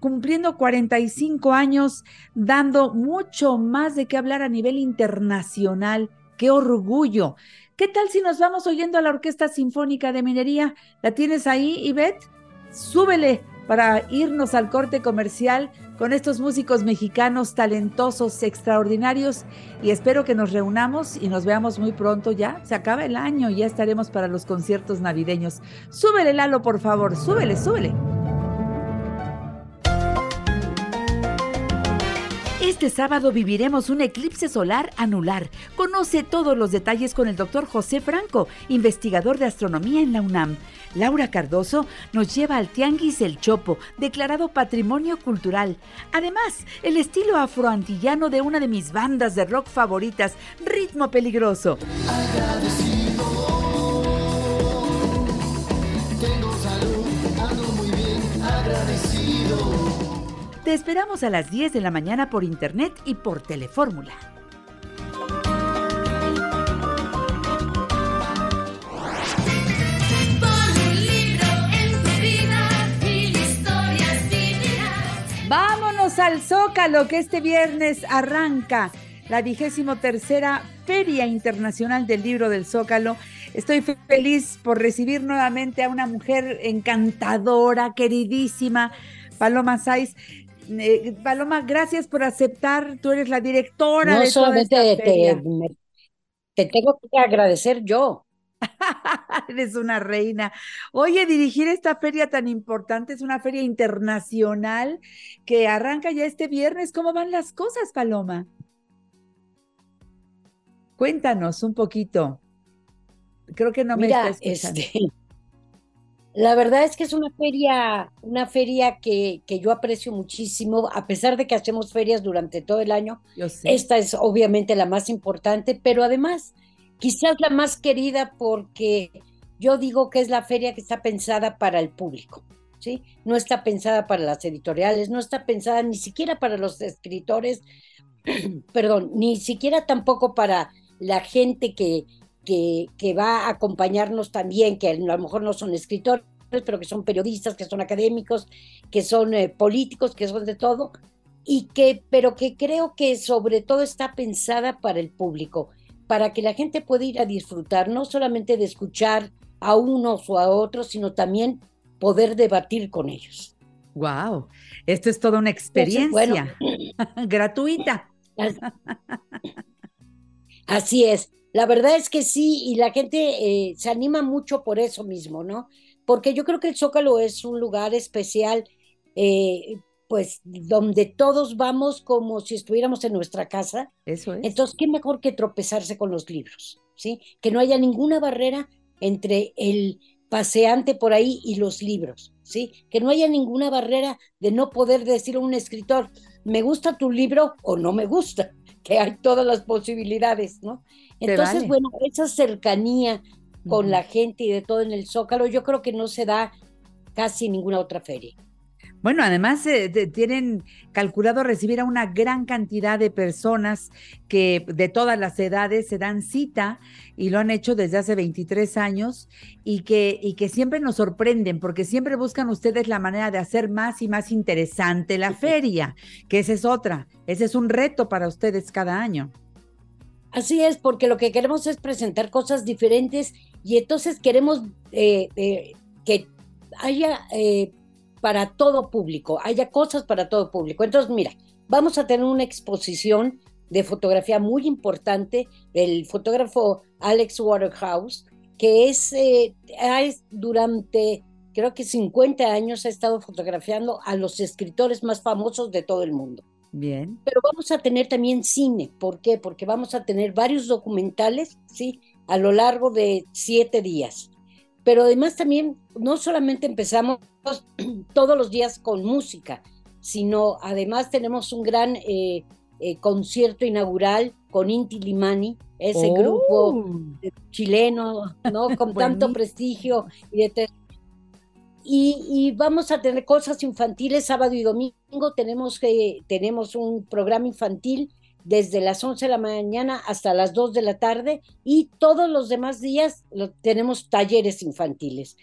cumpliendo 45 años, dando mucho más de qué hablar a nivel internacional. ¡Qué orgullo! ¿Qué tal si nos vamos oyendo a la Orquesta Sinfónica de Minería? ¿La tienes ahí, Ivette? Súbele para irnos al corte comercial con estos músicos mexicanos talentosos, extraordinarios y espero que nos reunamos y nos veamos muy pronto ya. Se acaba el año y ya estaremos para los conciertos navideños. Súbele, Lalo, por favor, súbele, súbele. Este sábado viviremos un eclipse solar anular. Conoce todos los detalles con el doctor José Franco, investigador de astronomía en la UNAM. Laura Cardoso nos lleva al Tianguis El Chopo, declarado Patrimonio Cultural. Además, el estilo afroantillano de una de mis bandas de rock favoritas, Ritmo Peligroso. Te esperamos a las 10 de la mañana por internet y por Telefórmula. Vámonos al Zócalo, que este viernes arranca la vigésimo tercera Feria Internacional del Libro del Zócalo. Estoy feliz por recibir nuevamente a una mujer encantadora, queridísima, Paloma Saiz. Eh, Paloma, gracias por aceptar. Tú eres la directora de solamente toda esta te, te tengo que agradecer yo. [laughs] Eres una reina. Oye, dirigir esta feria tan importante es una feria internacional que arranca ya este viernes. ¿Cómo van las cosas, Paloma? Cuéntanos un poquito. Creo que no me Mira, Este, la verdad es que es una feria, una feria que, que, yo aprecio muchísimo, a pesar de que hacemos ferias durante todo el año. Esta es obviamente la más importante, pero además quizás la más querida porque yo digo que es la feria que está pensada para el público. ¿sí? No está pensada para las editoriales, no está pensada ni siquiera para los escritores, [clears throat] perdón, ni siquiera tampoco para la gente que, que, va a acompañarnos también, que a lo mejor no son escritores, pero que son periodistas, que son académicos, que son eh, políticos, que son de todo, y que, pero que creo que sobre todo está pensada para el público, para que la gente pueda ir a disfrutar, no solamente de escuchar a unos o a otros, sino también poder debatir con ellos. Wow, esto es toda una experiencia [laughs] gratuita. Así es. La verdad es que sí, y la gente eh, se anima mucho por eso mismo, ¿no? Porque yo creo que el Zócalo es un lugar especial, eh, pues donde todos vamos como si estuviéramos en nuestra casa. Eso es. Entonces, ¿qué mejor que tropezarse con los libros? ¿Sí? Que no haya ninguna barrera entre el paseante por ahí y los libros, ¿sí? Que no haya ninguna barrera de no poder decir a un escritor, me gusta tu libro o no me gusta, [laughs] que hay todas las posibilidades, ¿no? Entonces, bueno, esa cercanía con la gente y de todo en el Zócalo, yo creo que no se da casi ninguna otra feria. Bueno, además eh, tienen calculado recibir a una gran cantidad de personas que de todas las edades se dan cita y lo han hecho desde hace 23 años y que, y que siempre nos sorprenden porque siempre buscan ustedes la manera de hacer más y más interesante la feria, que esa es otra, ese es un reto para ustedes cada año. Así es, porque lo que queremos es presentar cosas diferentes y entonces queremos eh, eh, que haya eh, para todo público, haya cosas para todo público. Entonces, mira, vamos a tener una exposición de fotografía muy importante del fotógrafo Alex Waterhouse, que es, es durante creo que 50 años ha estado fotografiando a los escritores más famosos de todo el mundo. Bien. Pero vamos a tener también cine. ¿Por qué? Porque vamos a tener varios documentales, ¿sí? A lo largo de siete días. Pero además también, no solamente empezamos [clears throat] todos los días con música, sino además tenemos un gran eh, eh, concierto inaugural con Inti Limani, ese grupo Oh. chileno, ¿no? Con tanto prestigio y de y, y, vamos a tener cosas infantiles sábado y domingo. Tenemos, que, tenemos un programa infantil desde las 11 de la mañana hasta las 2 de la tarde y todos los demás días lo, tenemos talleres infantiles.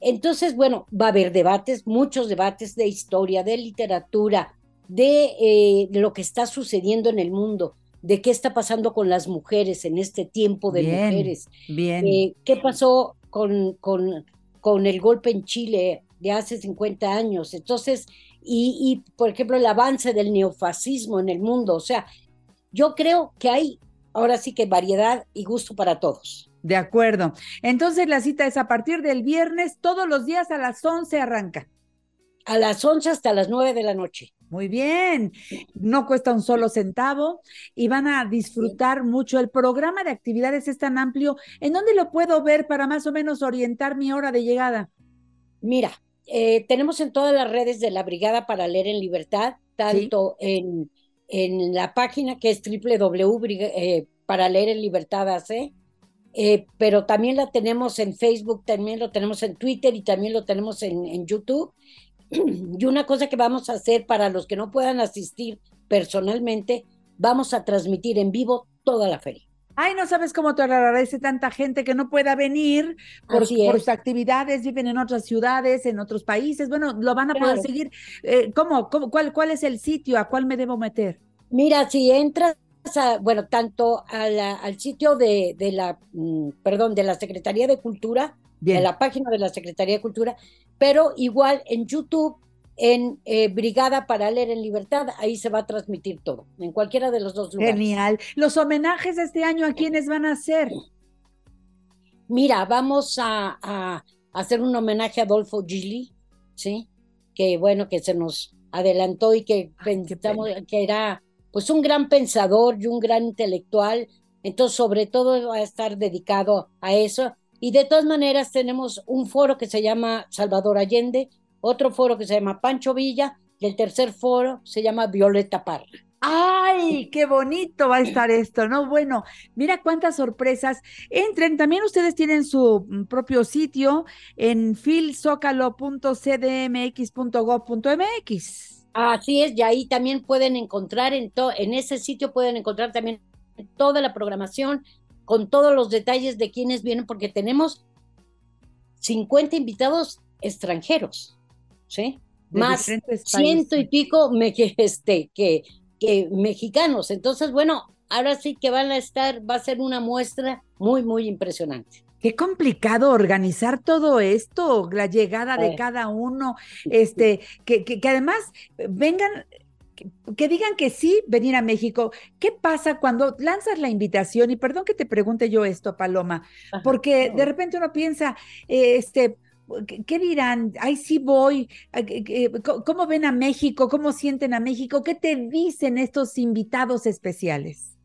Entonces, bueno, va a haber debates, muchos debates de historia, de literatura, de, eh, de lo que está sucediendo en el mundo, de qué está pasando con las mujeres en este tiempo de bien, mujeres. Bien. Eh, ¿Qué pasó con, con, con, el golpe en Chile de hace 50 años? Entonces, y, y, por ejemplo, el avance del neofascismo en el mundo. O sea, yo creo que hay ahora sí que variedad y gusto para todos. De acuerdo. Entonces, la cita es a partir del viernes, todos los días a las 11 arranca. A las 11 hasta las 9 de la noche. Muy bien, no cuesta un solo centavo y van a disfrutar mucho. El programa de actividades es tan amplio. ¿En dónde lo puedo ver para más o menos orientar mi hora de llegada? Mira, eh, tenemos en todas las redes de la Brigada para Leer en Libertad, tanto sí. en, en, la página que es www eh, para leer en libertad AC, eh, pero también la tenemos en Facebook, también lo tenemos en Twitter y también lo tenemos en, en YouTube. [clears throat] Y una cosa que vamos a hacer para los que no puedan asistir personalmente, vamos a transmitir en vivo toda la feria. Ay, no sabes cómo te agradece tanta gente que no pueda venir por, por, sus actividades, viven en otras ciudades, en otros países. Bueno, lo van a claro. poder seguir. Eh, ¿cómo, cómo, cuál, ¿Cuál es el sitio? ¿A cuál me debo meter? Mira, si entras a, bueno, tanto a la, al sitio de, de la, mm, perdón, de la Secretaría de Cultura, Bien. de la página de la Secretaría de Cultura, pero igual en YouTube, en eh, Brigada para Leer en Libertad, ahí se va a transmitir todo, en cualquiera de los dos lugares. Genial. Los homenajes de este año, ¿a quiénes van a ser? Mira, vamos a, a hacer un homenaje a Adolfo Gili, ¿sí? Que bueno, que se nos adelantó y que pensamos que era pues un gran pensador y un gran intelectual, entonces sobre todo va a estar dedicado a eso. Y de todas maneras tenemos un foro que se llama Salvador Allende, otro foro que se llama Pancho Villa y el tercer foro se llama Violeta Parra. ¡Ay, qué bonito va a estar esto! ¿No? Bueno, mira cuántas sorpresas. Entren, también ustedes tienen su propio sitio en filzocalo.cdmx.gov.mx. Así es, y ahí también pueden encontrar, en, en ese sitio pueden encontrar también toda la programación con todos los detalles de quienes vienen, porque tenemos 50 invitados extranjeros, ¿sí? De Más ciento y pico me, [laughs] este, que, que mexicanos. Entonces, bueno, ahora sí que van a estar, va a ser una muestra muy, muy impresionante. Qué complicado organizar todo esto, la llegada de cada uno, este, que, que, que además vengan, que, que, digan que sí, venir a México. ¿Qué pasa cuando lanzas la invitación? Y perdón que te pregunte yo esto, Paloma, porque de repente uno piensa, eh, este, ¿Qué dirán? Ay, sí voy. ¿Cómo ven a México? ¿Cómo sienten a México? ¿Qué te dicen estos invitados especiales?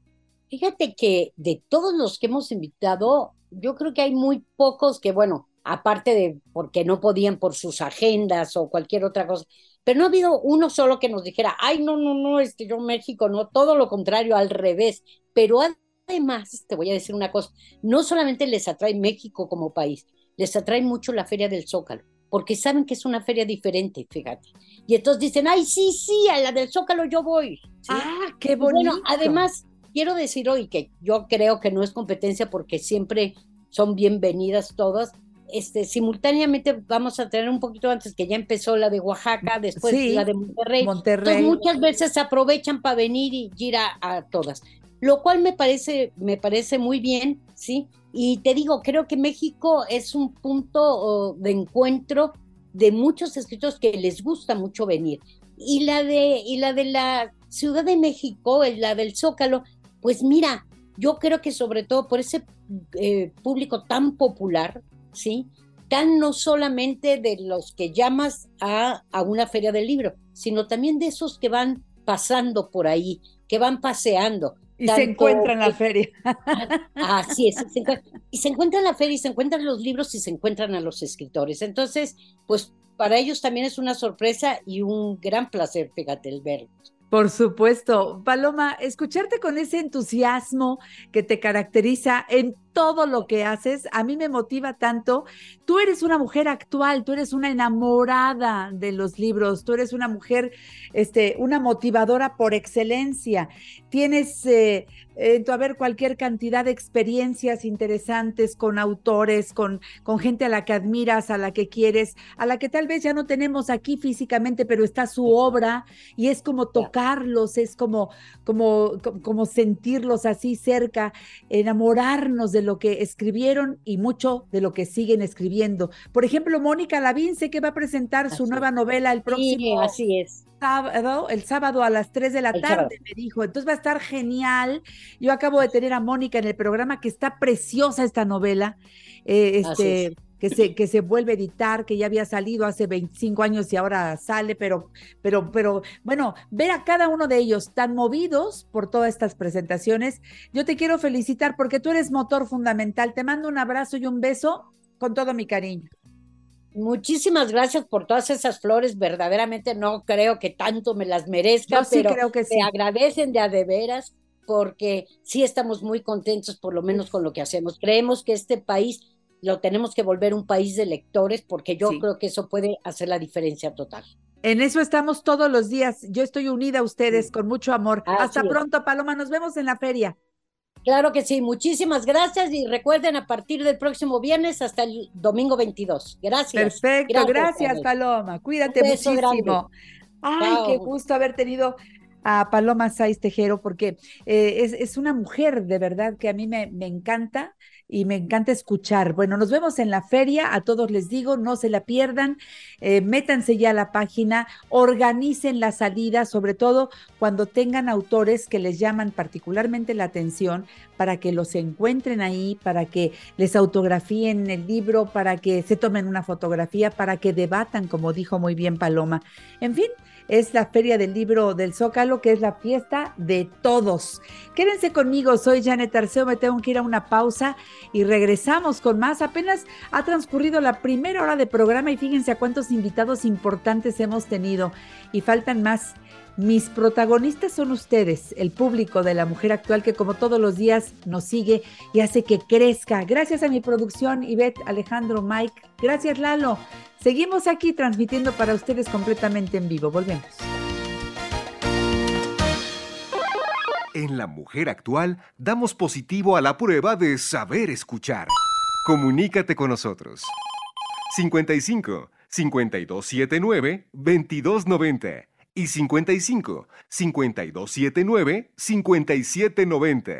Fíjate que de todos los que hemos invitado, yo creo que hay muy pocos que, bueno, aparte de porque no podían por sus agendas o cualquier otra cosa, pero no ha habido uno solo que nos dijera, ay, no, no, no, es que yo México, no, todo lo contrario, al revés. Pero además, te voy a decir una cosa, no solamente les atrae México como país, les atrae mucho la Feria del Zócalo, porque saben que es una feria diferente, fíjate. Y entonces dicen, ay, sí, sí, a la del Zócalo yo voy. ¿Sí? Ah, qué bonito. Bueno, además, quiero decir hoy que yo creo que no es competencia porque siempre son bienvenidas todas. Este, simultáneamente vamos a tener un poquito antes que ya empezó la de Oaxaca, después sí, la de Monterrey. Monterrey. Entonces muchas veces aprovechan para venir y ir a, todas, lo cual me parece, me parece muy bien, ¿sí? Y te digo, creo que México es un punto de encuentro de muchos escritores que les gusta mucho venir. Y la de, y la, de la Ciudad de México, la del Zócalo, pues mira, yo creo que sobre todo por ese eh, público tan popular, ¿sí? Tan no solamente de los que llamas a, a una feria del libro, sino también de esos que van pasando por ahí, que van paseando. Y Tanto, se encuentra en la feria. [laughs] Así es, se y se encuentra en la feria y se encuentran los libros y se encuentran a los escritores. Entonces, pues para ellos también es una sorpresa y un gran placer, fíjate, el verlos. Por supuesto. Paloma, escucharte con ese entusiasmo que te caracteriza en todo lo que haces, a mí me motiva tanto. Tú eres una mujer actual, tú eres una enamorada de los libros, tú eres una mujer, este, una motivadora por excelencia. Tienes eh, en tu haber cualquier cantidad de experiencias interesantes con autores, con, con gente a la que admiras, a la que quieres, a la que tal vez ya no tenemos aquí físicamente, pero está su obra y es como tocarlos, es como, como, como sentirlos así cerca, enamorarnos de de lo que escribieron y mucho de lo que siguen escribiendo. Por ejemplo, Mónica Lavín sé que va a presentar su nueva novela el próximo así es. sábado, el sábado a las 3 de la tarde, me dijo. Entonces va a estar genial. Yo acabo de tener a Mónica en el programa, que está preciosa esta novela. Eh, este, que se, que se vuelve a editar, que ya había salido hace 25 años y ahora sale, pero, pero, pero, bueno, ver a cada uno de ellos tan movidos por todas estas presentaciones, yo te quiero felicitar porque tú eres motor fundamental. Te mando un abrazo y un beso con todo mi cariño. Muchísimas gracias por todas esas flores. Verdaderamente no creo que tanto me las merezca, pero creo que sí. agradecen de a de veras porque sí estamos muy contentos por lo menos con lo que hacemos. Creemos que este país lo tenemos que volver un país de lectores porque yo creo que eso puede hacer la diferencia total. En eso estamos todos los días. Yo estoy unida a ustedes con mucho amor. Hasta pronto, Paloma. Nos vemos en la feria. Claro que sí. Muchísimas gracias y recuerden a partir del próximo viernes hasta el domingo 22. Gracias. Perfecto. Gracias, Paloma. Cuídate muchísimo. Ay, qué gusto haber tenido a Paloma Saiz Tejero porque eh, es, es, una mujer de verdad que a mí me, me encanta y me encanta escuchar. Bueno, nos vemos en la feria, a todos les digo, no se la pierdan, eh, métanse ya a la página, organicen la salida, sobre todo cuando tengan autores que les llaman particularmente la atención, para que los encuentren ahí, para que les autografíen el libro, para que se tomen una fotografía, para que debatan, como dijo muy bien Paloma. En fin, es la Feria del Libro del Zócalo, que es la fiesta de todos. Quédense conmigo, soy Janet Arceo, me tengo que ir a una pausa y regresamos con más. Apenas ha transcurrido la primera hora de programa y fíjense a cuántos invitados importantes hemos tenido y faltan más. Mis protagonistas son ustedes, el público de la mujer actual que como todos los días nos sigue y hace que crezca. Gracias a mi producción, Ivette, Alejandro, Mike. Gracias, Lalo. Seguimos aquí transmitiendo para ustedes completamente en vivo. Volvemos. En la mujer actual damos positivo a la prueba de saber escuchar. Comunícate con nosotros. 55 5279 2290 y 55 5279 5790.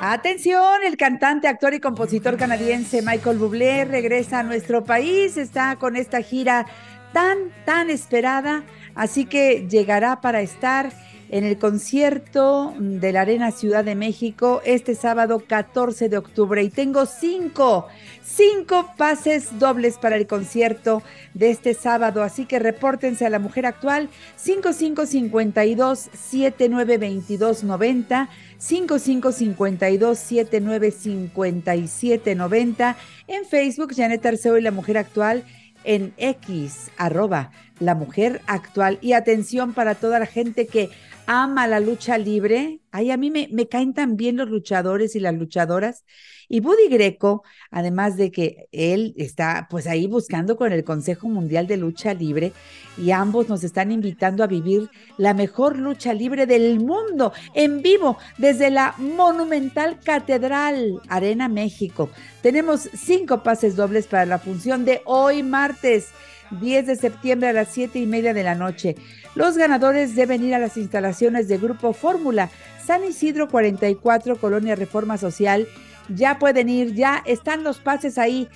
Atención, el cantante, actor y compositor canadiense Michael Bublé regresa a nuestro país, está con esta gira tan, tan esperada, así que llegará para estar en el concierto de la Arena Ciudad de México este sábado 14 de octubre. Y tengo cinco, cinco pases dobles para el concierto de este sábado. Así que repórtense a la mujer actual 5552 792290 5552 795790 en Facebook Janet Arceo y la mujer actual en X arroba la mujer actual y atención para toda la gente que ama la lucha libre. Ay, a mí me, caen tan bien los luchadores y las luchadoras. Y Buddy Greco, además de que él está pues ahí buscando con el Consejo Mundial de Lucha Libre y ambos nos están invitando a vivir la mejor lucha libre del mundo en vivo desde la monumental Catedral Arena México. Tenemos cinco pases dobles para la función de hoy martes. 10 de septiembre a las 7 y media de la noche. Los ganadores deben ir a las instalaciones de Grupo Fórmula, San Isidro 44, Colonia Reforma Social. Ya pueden ir, ya están los pases ahí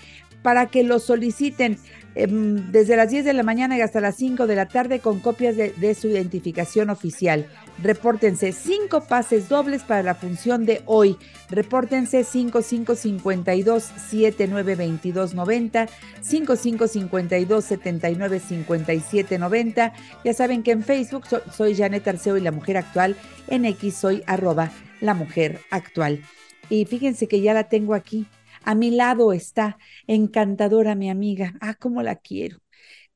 para que los soliciten. Em, desde las 10 de la mañana y hasta las 5 de la tarde con copias de, su identificación oficial. Repórtense cinco pases dobles para la función de hoy. Repórtense 5552 792290 5552 795790. Ya saben que en Facebook soy Janet Arceo y la mujer actual. En X soy arroba la mujer actual. Y fíjense que ya la tengo aquí A mi lado está, encantadora mi amiga. Ah, cómo la quiero.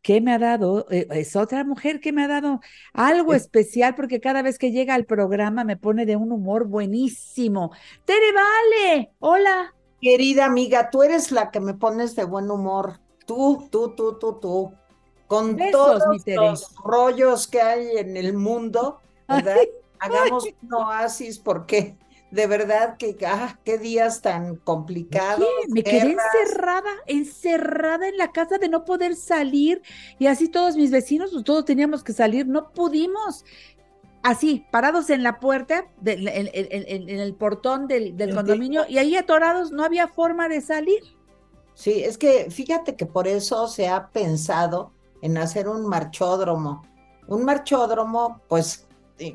¿Qué me ha dado? Eh, es otra mujer que me ha dado algo especial porque cada vez que llega al programa me pone de un humor buenísimo. Tere Vale, hola. Querida amiga, tú eres la que me pones de buen humor. Tú, tú, tú, tú, tú. Con todos los rollos que hay en el mundo, ¿verdad? [laughs] Hagamos un oasis porque de verdad que, ah, qué días tan complicados. Me quedé encerrada, encerrada en la casa de no poder salir y así todos mis vecinos, pues todos teníamos que salir, no pudimos. Así, parados en la puerta, en, el portón del, condominio y ahí atorados, no había forma de salir. Sí, es que fíjate que por eso se ha pensado en hacer un marchódromo. Un marchódromo, pues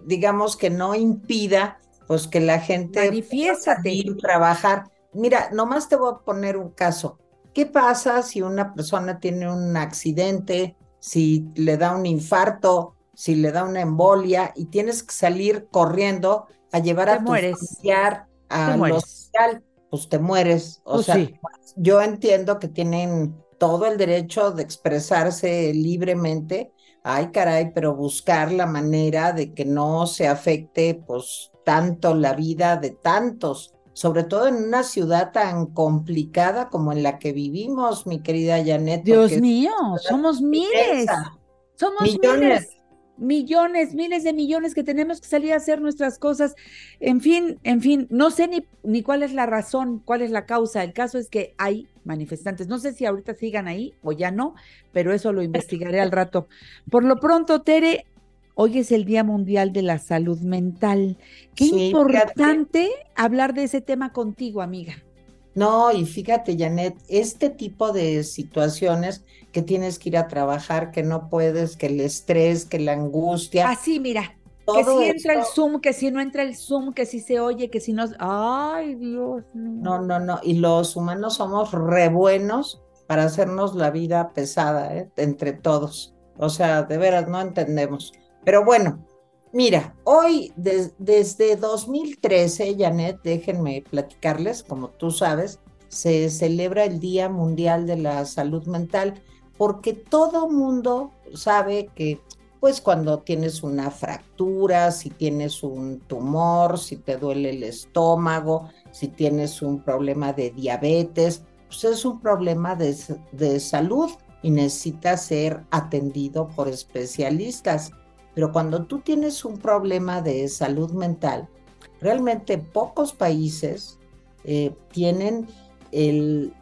digamos que no impida pues que la gente Manifiéstate. trabajar. Mira, nomás te voy a poner un caso. ¿Qué pasa si una persona tiene un accidente, si le da un infarto, si le da una embolia y tienes que salir corriendo a llevar a tu familiar al hospital? Pues te mueres. O pues sea, yo entiendo que tienen todo el derecho de expresarse libremente. Ay, caray, pero buscar la manera de que no se afecte, pues, tanto la vida de tantos, sobre todo en una ciudad tan complicada como en la que vivimos, mi querida Janet. Dios mío, somos miles, somos millones. Millones, miles de millones que tenemos que salir a hacer nuestras cosas. En fin, en fin, no sé ni, ni cuál es la razón, cuál es la causa. El caso es que hay manifestantes. No sé si ahorita sigan ahí o ya no, pero eso lo investigaré al rato. Por lo pronto, Tere, Hoy es el Día Mundial de la Salud Mental. Qué importante hablar de ese tema contigo, amiga. No, y fíjate, Janet, este tipo de situaciones que tienes que ir a trabajar, que no puedes, que el estrés, que la angustia. Así, mira, que si entra el Zoom, que si no entra el Zoom, que si se oye, que si no. Ay, Dios. No, no, no. Y los humanos somos re buenos para hacernos la vida pesada, ¿eh? entre todos. O sea, de veras, no entendemos. Pero bueno, mira, hoy desde 2013, Janet, déjenme platicarles, como tú sabes, se celebra el Día Mundial de la Salud Mental porque todo mundo sabe que pues cuando tienes una fractura, si tienes un tumor, si te duele el estómago, si tienes un problema de diabetes, pues es un problema de, de salud y necesita ser atendido por especialistas. Pero cuando tú tienes un problema de salud mental, realmente pocos países eh, tienen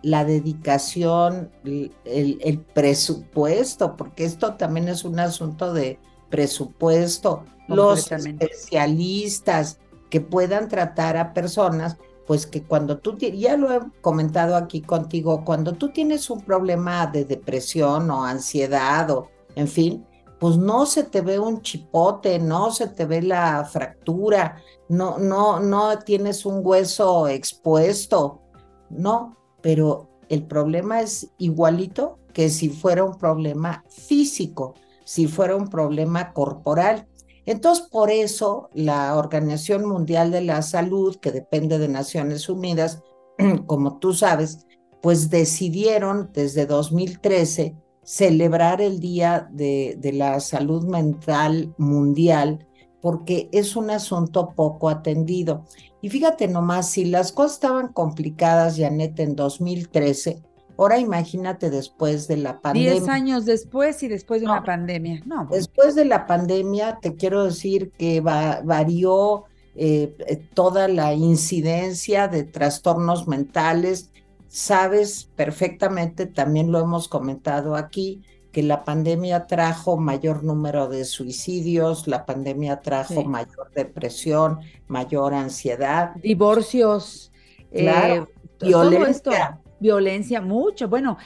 la dedicación, el, presupuesto, porque esto también es un asunto de presupuesto, los especialistas que puedan tratar a personas, pues que cuando tú, ya lo he comentado aquí contigo, cuando tú tienes un problema de depresión o ansiedad o, en fin, pues no se te ve un chipote, no se te ve la fractura, no, no, no tienes un hueso expuesto, no, pero el problema es igualito que si fuera un problema físico, si fuera un problema corporal. Entonces, por eso la Organización Mundial de la Salud, que depende de Naciones Unidas, [clears throat] como tú sabes, pues decidieron desde 2013 celebrar el Día de, la Salud Mental Mundial porque es un asunto poco atendido. Y fíjate nomás, si las cosas estaban complicadas, Janet, en 2013, ahora imagínate después de la pandemia. Diez años después y después de una pandemia. No. Después de la pandemia, te quiero decir que varió eh, eh, toda la incidencia de trastornos mentales, sabes perfectamente, también lo hemos comentado aquí, que la pandemia trajo mayor número de suicidios, la pandemia trajo mayor depresión, mayor ansiedad. Divorcios, eh, violencia. violencia, mucho. Bueno,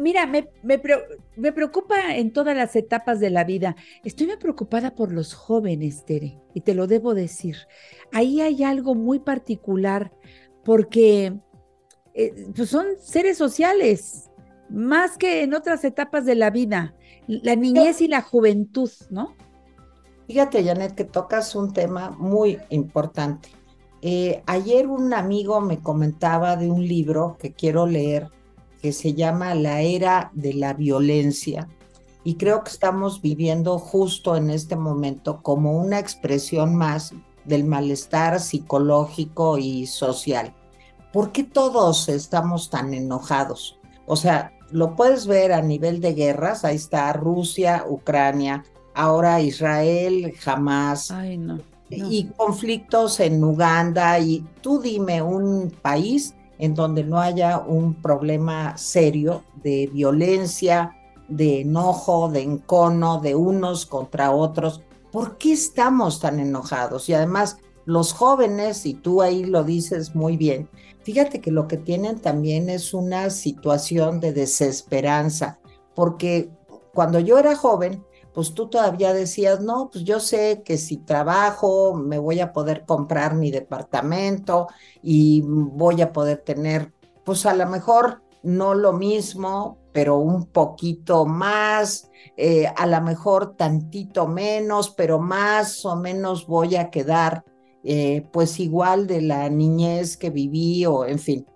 mira, me, me, me, preocupa en todas las etapas de la vida. Estoy muy preocupada por los jóvenes, Tere, y te lo debo decir. Ahí hay algo muy particular porque eh, pues son seres sociales, más que en otras etapas de la vida, la niñez y la juventud, ¿no? Fíjate, Janet, que tocas un tema muy importante. Eh, ayer un amigo me comentaba de un libro que quiero leer que se llama La Era de la Violencia y creo que estamos viviendo justo en este momento como una expresión más del malestar psicológico y social. ¿Por qué todos estamos tan enojados? O sea, lo puedes ver a nivel de guerras, ahí está Rusia, Ucrania, ahora Israel, Hamas. Y conflictos en Uganda. Y tú dime un país en donde no haya un problema serio de violencia, de enojo, de encono, de unos contra otros. ¿Por qué estamos tan enojados? Y además, los jóvenes, y tú ahí lo dices muy bien, fíjate que lo que tienen también es una situación de desesperanza, porque cuando yo era joven, pues tú todavía decías, no, pues yo sé que si trabajo me voy a poder comprar mi departamento y voy a poder tener, pues a lo mejor no lo mismo, pero un poquito más, eh, a lo mejor tantito menos, pero más o menos voy a quedar eh, pues igual de la niñez que viví o en fin.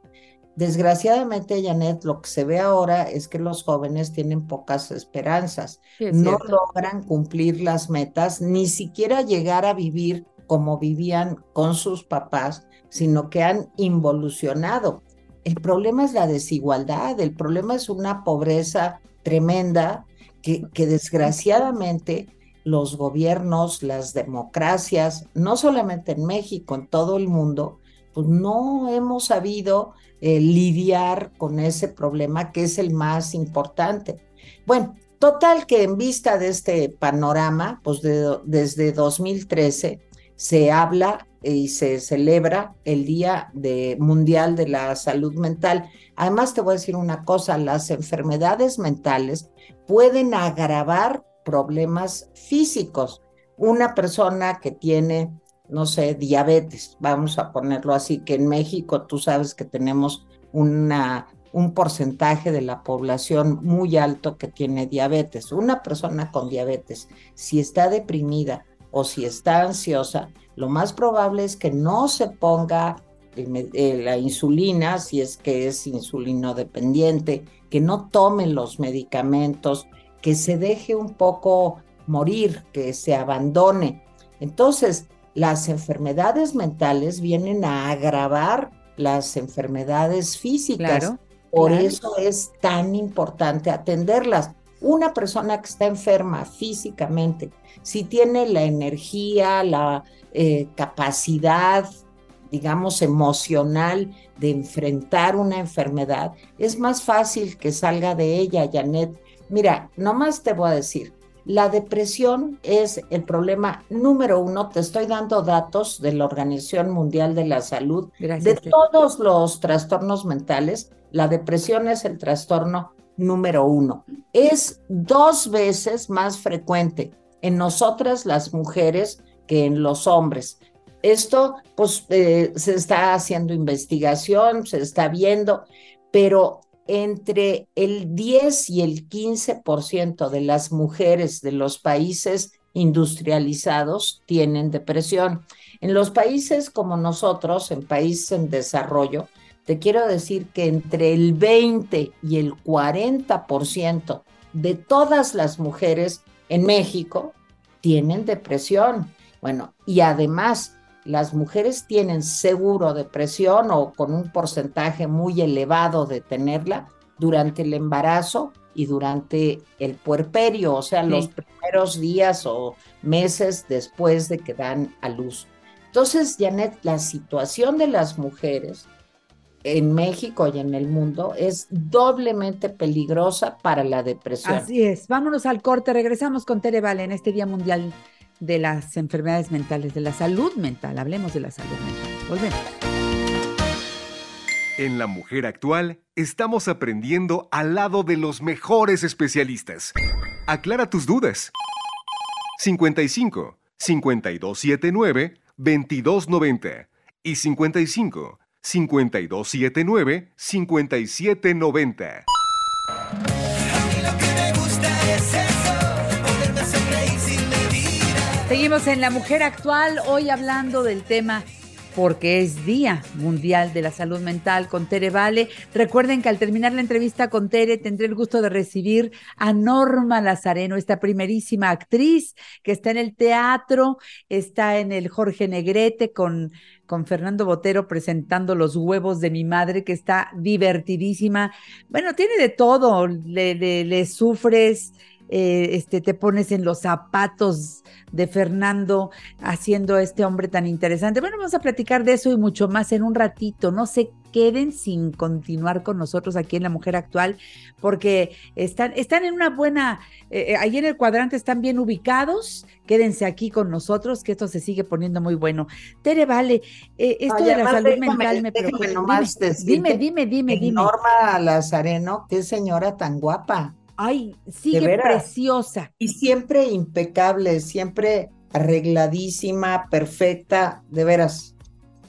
Desgraciadamente, Janet, lo que se ve ahora es que los jóvenes tienen pocas esperanzas, no logran cumplir las metas, ni siquiera llegar a vivir como vivían con sus papás, sino que han involucionado. El problema es la desigualdad, el problema es una pobreza tremenda que, que desgraciadamente los gobiernos, las democracias, no solamente en México, en todo el mundo, pues no hemos sabido eh, lidiar con ese problema que es el más importante. Bueno, total que en vista de este panorama, pues desde 2013 se habla y se celebra el Día de Mundial de la Salud Mental. Además, te voy a decir una cosa, las enfermedades mentales pueden agravar problemas físicos. Una persona que tiene no sé, diabetes, vamos a ponerlo así, que en México tú sabes que tenemos una, un porcentaje de la población muy alto que tiene diabetes. Una persona con diabetes, si está deprimida o si está ansiosa, lo más probable es que no se ponga eh, la insulina, si es que es insulino dependiente, que no tome los medicamentos, que se deje un poco morir, que se abandone. Entonces, las enfermedades mentales vienen a agravar las enfermedades físicas. Por eso es tan importante atenderlas. Una persona que está enferma físicamente, si tiene la energía, la eh, capacidad, digamos, emocional de enfrentar una enfermedad, es más fácil que salga de ella, Janet. Mira, nomás te voy a decir, la depresión es el problema número uno. Te estoy dando datos de la Organización Mundial de la Salud. de todos los trastornos mentales, la depresión es el trastorno número uno. Es dos veces más frecuente en nosotras las mujeres que en los hombres. Esto, pues, eh, se está haciendo investigación, se está viendo, pero entre el 10 y el 15% de las mujeres de los países industrializados tienen depresión. En los países como nosotros, en países en desarrollo, te quiero decir que entre el 20 y el 40% de todas las mujeres en México tienen depresión. Bueno, y además las mujeres tienen seguro depresión o con un porcentaje muy elevado de tenerla durante el embarazo y durante el puerperio, o sea, los primeros días o meses después de que dan a luz. Entonces, Janet, la situación de las mujeres en México y en el mundo es doblemente peligrosa para la depresión. Así es. Vámonos al corte. Regresamos con Tere Vale en este Día Mundial de las enfermedades mentales, de la salud mental. Hablemos de la salud mental. Volvemos. En La Mujer Actual estamos aprendiendo al lado de los mejores especialistas. Aclara tus dudas. 55 5279 2290 y 55 5279 5790. Seguimos en La Mujer Actual, hoy hablando del tema porque es Día Mundial de la Salud Mental con Tere Vale. Recuerden que al terminar la entrevista con Tere tendré el gusto de recibir a Norma Lazareno, esta primerísima actriz que está en el teatro, está en el Jorge Negrete con, con Fernando Botero presentando Los huevos de mi madre, que está divertidísima. Bueno, tiene de todo, le, le sufres eh, este, te pones en los zapatos de Fernando haciendo este hombre tan interesante. Bueno, vamos a platicar de eso y mucho más en un ratito. No se queden sin continuar con nosotros aquí en La Mujer Actual, porque están, están en una buena, eh, eh, ahí en el cuadrante están bien ubicados. Quédense aquí con nosotros, que esto se sigue poniendo muy bueno. Tere, vale, esto de la salud mental me preocupa. Dime, dime, dime, dime, Norma Lazareno, qué señora tan guapa. Ay, sigue preciosa. Y siempre impecable, siempre arregladísima, perfecta, de veras.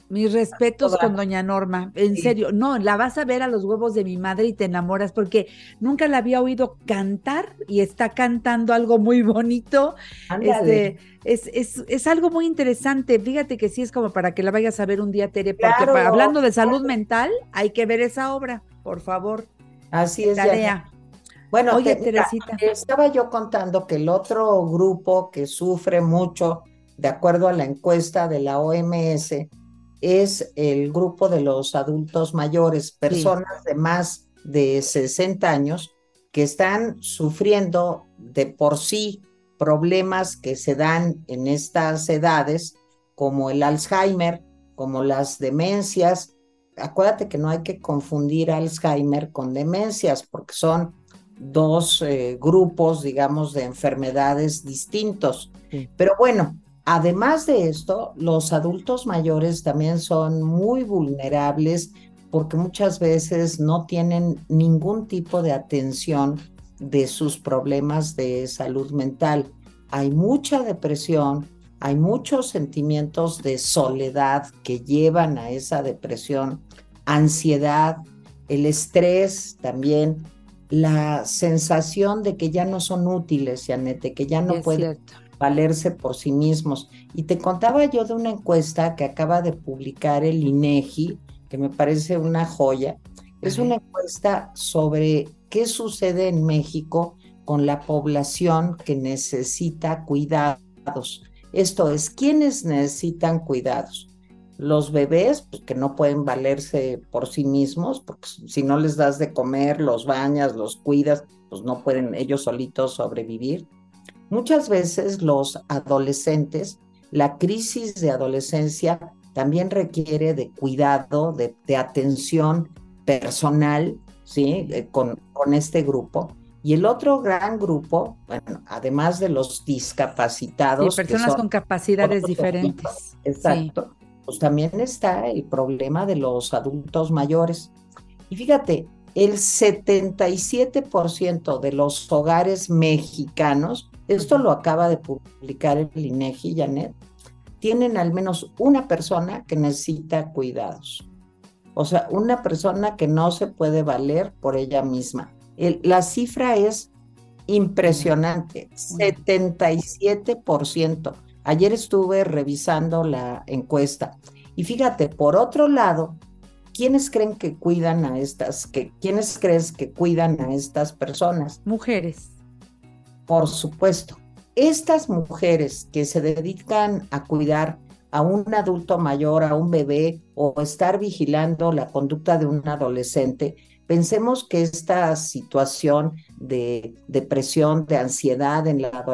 Mis respetos con doña Norma, en serio, no, la vas a ver a los huevos de mi madre y te enamoras porque nunca la había oído cantar y está cantando algo muy bonito. Este, es, es, es, algo muy interesante, fíjate que sí es como para que la vayas a ver un día, Tere, porque hablando de salud mental, hay que ver esa obra, por favor. Así es. Tarea. Bueno, Oye, Teresita. estaba yo contando que el otro grupo que sufre mucho, de acuerdo a la encuesta de la OMS, es el grupo de los adultos mayores, personas de más de 60 años que están sufriendo de por sí problemas que se dan en estas edades, como el Alzheimer, como las demencias. Acuérdate que no hay que confundir Alzheimer con demencias, porque son dos eh, grupos, digamos, de enfermedades distintos. Pero bueno, además de esto, los adultos mayores también son muy vulnerables porque muchas veces no tienen ningún tipo de atención de sus problemas de salud mental. Hay mucha depresión, hay muchos sentimientos de soledad que llevan a esa depresión, ansiedad, el estrés también la sensación de que ya no son útiles, Janete, que ya no pueden valerse por sí mismos. Y te contaba yo de una encuesta que acaba de publicar el INEGI, que me parece una joya. Es una encuesta sobre qué sucede en México con la población que necesita cuidados. Esto es, ¿quiénes necesitan cuidados? Los bebés, pues, que no pueden valerse por sí mismos, porque si no les das de comer, los bañas, los cuidas, pues no pueden ellos solitos sobrevivir. Muchas veces los adolescentes, la crisis de adolescencia también requiere de cuidado, de, atención personal, ¿sí? Eh, con, con este grupo. Y el otro gran grupo, bueno, además de los discapacitados. Sí, personas con capacidades diferentes. exacto pues también está el problema de los adultos mayores. Y fíjate, el 77% de los hogares mexicanos, esto lo acaba de publicar el INEGI, Janet, tienen al menos una persona que necesita cuidados. O sea, una persona que no se puede valer por ella misma. la cifra es impresionante, 77%. Ayer estuve revisando la encuesta y fíjate, por otro lado, ¿quiénes creen que cuidan a estas, que, quiénes crees que cuidan a estas personas? Mujeres. Por supuesto. Estas mujeres que se dedican a cuidar a un adulto mayor, a un bebé o estar vigilando la conducta de un adolescente, Pensemos que esta situación de depresión, de ansiedad en la,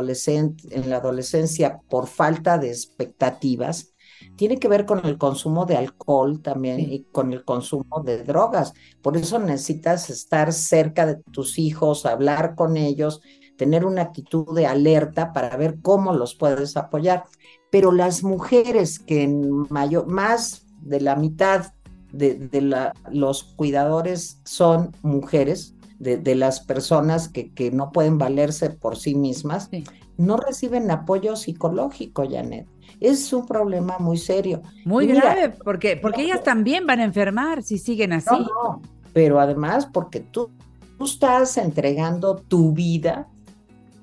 en la adolescencia por falta de expectativas, tiene que ver con el consumo de alcohol también y con el consumo de drogas. Por eso necesitas estar cerca de tus hijos, hablar con ellos, tener una actitud de alerta para ver cómo los puedes apoyar. Pero las mujeres que en mayor, más de la mitad de, la, los cuidadores son mujeres, de, las personas que, que, no pueden valerse por sí mismas, no reciben apoyo psicológico, Janet. Es un problema muy serio. Muy grave, porque, porque ellas también van a enfermar si siguen así. No, pero además porque tú, tú estás entregando tu vida,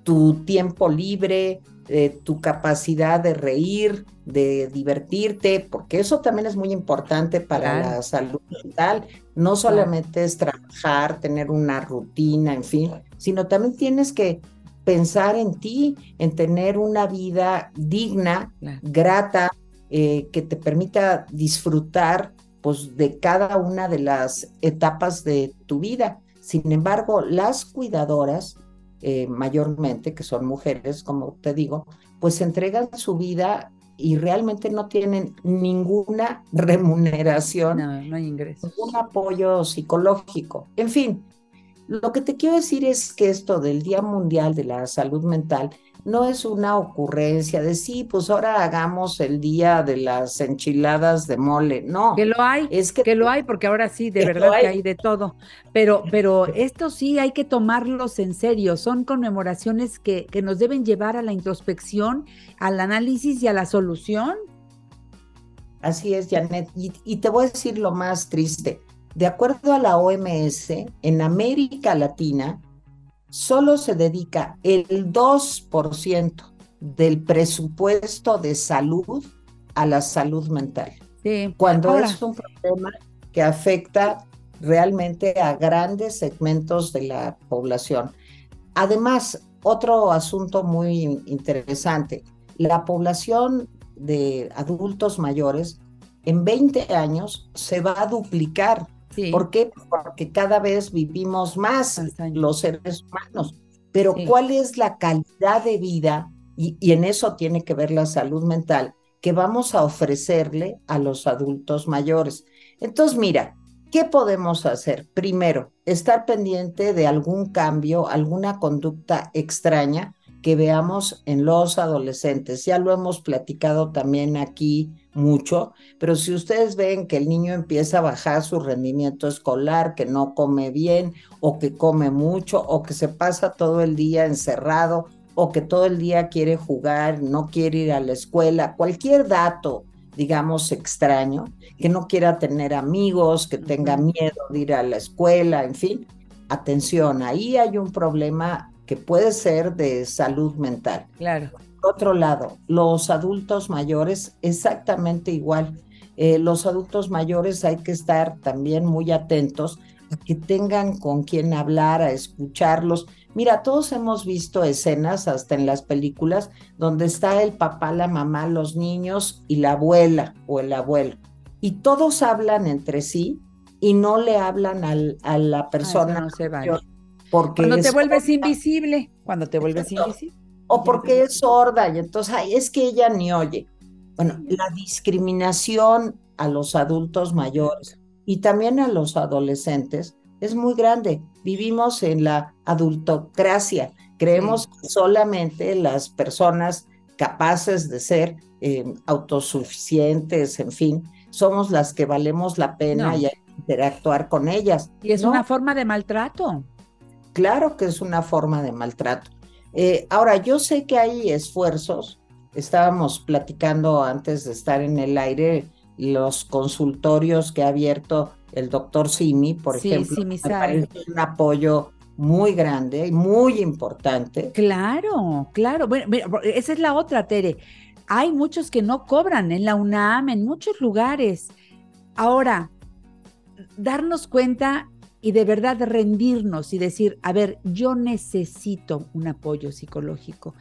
tu tiempo libre, eh, tu capacidad de reír, de divertirte, porque eso también es muy importante para la salud mental. No solamente es trabajar, tener una rutina, en fin, sino también tienes que pensar en ti, en tener una vida digna, grata, eh, que te permita disfrutar pues, de cada una de las etapas de tu vida. Sin embargo, las cuidadoras, eh, mayormente, que son mujeres, como te digo, pues entregan su vida y realmente no tienen ninguna remuneración, no, no hay ingresos. ningún apoyo psicológico. En fin, lo que te quiero decir es que esto del Día Mundial de la Salud Mental no es una ocurrencia de sí, pues ahora hagamos el día de las enchiladas de mole, no. Que lo hay, es que, lo hay, porque ahora sí, de verdad que hay de todo. Pero, pero esto sí hay que tomarlos en serio, son conmemoraciones que, que nos deben llevar a la introspección, al análisis y a la solución. Así es, Janet. Y, y te voy a decir lo más triste. De acuerdo a la OMS, en América Latina, solo se dedica el 2% del presupuesto de salud a la salud mental. Cuando es un problema que afecta realmente a grandes segmentos de la población. Además, otro asunto muy interesante, la población de adultos mayores en 20 años se va a duplicar ¿Por qué? Porque cada vez vivimos más los seres humanos. Pero ¿cuál es la calidad de vida? Y, y, en eso tiene que ver la salud mental que vamos a ofrecerle a los adultos mayores. Entonces, mira, ¿qué podemos hacer? Primero, estar pendiente de algún cambio, alguna conducta extraña que veamos en los adolescentes. Ya lo hemos platicado también aquí mucho, pero si ustedes ven que el niño empieza a bajar su rendimiento escolar, que no come bien o que come mucho o que se pasa todo el día encerrado o que todo el día quiere jugar, no quiere ir a la escuela, cualquier dato, digamos, extraño, que no quiera tener amigos, que tenga miedo de ir a la escuela, en fin, atención, ahí hay un problema que puede ser de salud mental. Claro otro lado, los adultos mayores, exactamente igual. Eh, los adultos mayores hay que estar también muy atentos a que tengan con quien hablar, a escucharlos. Mira, todos hemos visto escenas, hasta en las películas, donde está el papá, la mamá, los niños y la abuela o el abuelo. Y todos hablan entre sí y no le hablan a la persona. no se Porque cuando te vuelves invisible, cuando te vuelves invisible o porque es sorda y entonces es que ella ni oye. Bueno, la discriminación a los adultos mayores y también a los adolescentes es muy grande. Vivimos en la adultocracia. Creemos que solamente las personas capaces de ser eh, autosuficientes, en fin, somos las que valemos la pena y interactuar con ellas. Y es una forma de maltrato. Claro que es una forma de maltrato. Eh, ahora, yo sé que hay esfuerzos, estábamos platicando antes de estar en el aire los consultorios que ha abierto el doctor Simi, por ejemplo, me parece un apoyo muy grande y muy importante. Claro, claro. Bueno, esa es la otra, Tere. Hay muchos que no cobran en la UNAM, en muchos lugares. Ahora, darnos cuenta y de verdad rendirnos y decir, a ver, yo necesito un apoyo psicológico.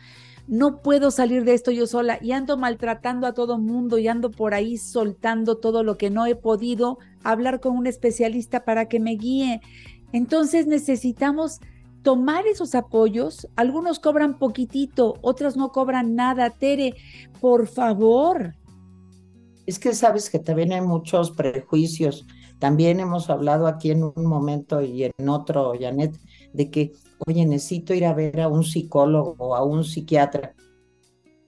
No puedo salir de esto yo sola y ando maltratando a todo mundo y ando por ahí soltando todo lo que no he podido hablar con un especialista para que me guíe. Entonces necesitamos tomar esos apoyos. Algunos cobran poquitito, otros no cobran nada. Tere, por favor. Es que sabes que también hay muchos prejuicios también hemos hablado aquí en un momento y en otro, Janet, de que, oye, necesito ir a ver a un psicólogo o a un psiquiatra.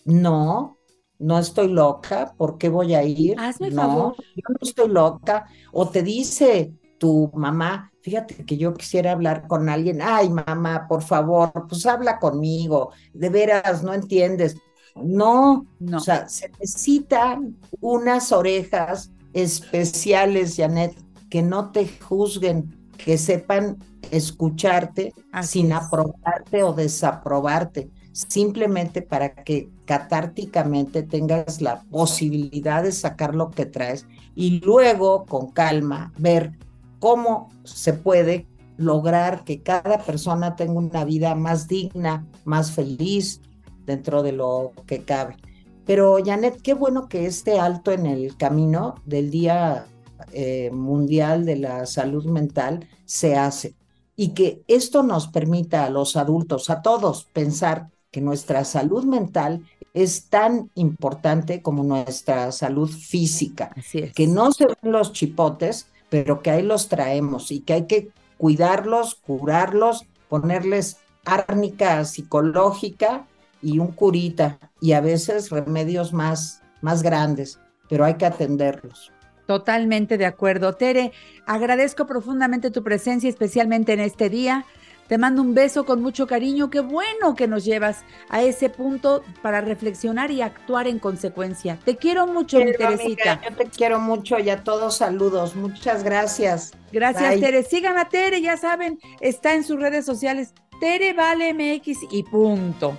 No, no estoy loca, ¿por qué voy a ir? Hazme no, favor. Yo no estoy loca. O te dice tu mamá, fíjate que yo quisiera hablar con alguien, ay mamá, por favor, pues habla conmigo, de veras, no entiendes. No, no. o sea, se necesitan unas orejas especiales, Janet, que no te juzguen, que sepan escucharte sin aprobarte o desaprobarte, simplemente para que catárticamente tengas la posibilidad de sacar lo que traes y luego con calma ver cómo se puede lograr que cada persona tenga una vida más digna, más feliz dentro de lo que cabe. Pero Janet, qué bueno que este alto en el camino del Día eh, Mundial de la Salud Mental se hace. Y que esto nos permita a los adultos, a todos, pensar que nuestra salud mental es tan importante como nuestra salud física, que no se ven los chipotes, pero que ahí los traemos y que hay que cuidarlos, curarlos, ponerles árnica psicológica y un curita y a veces remedios más, más grandes, pero hay que atenderlos. Totalmente de acuerdo. Tere, agradezco profundamente tu presencia, especialmente en este día. Te mando un beso con mucho cariño. Qué bueno que nos llevas a ese punto para reflexionar y actuar en consecuencia. Te quiero mucho, mi Teresita. yo te quiero mucho y a todos saludos. Muchas gracias. Gracias, Tere. Sigan a Tere, ya saben, está en sus redes sociales. Tere Vale MX y punto.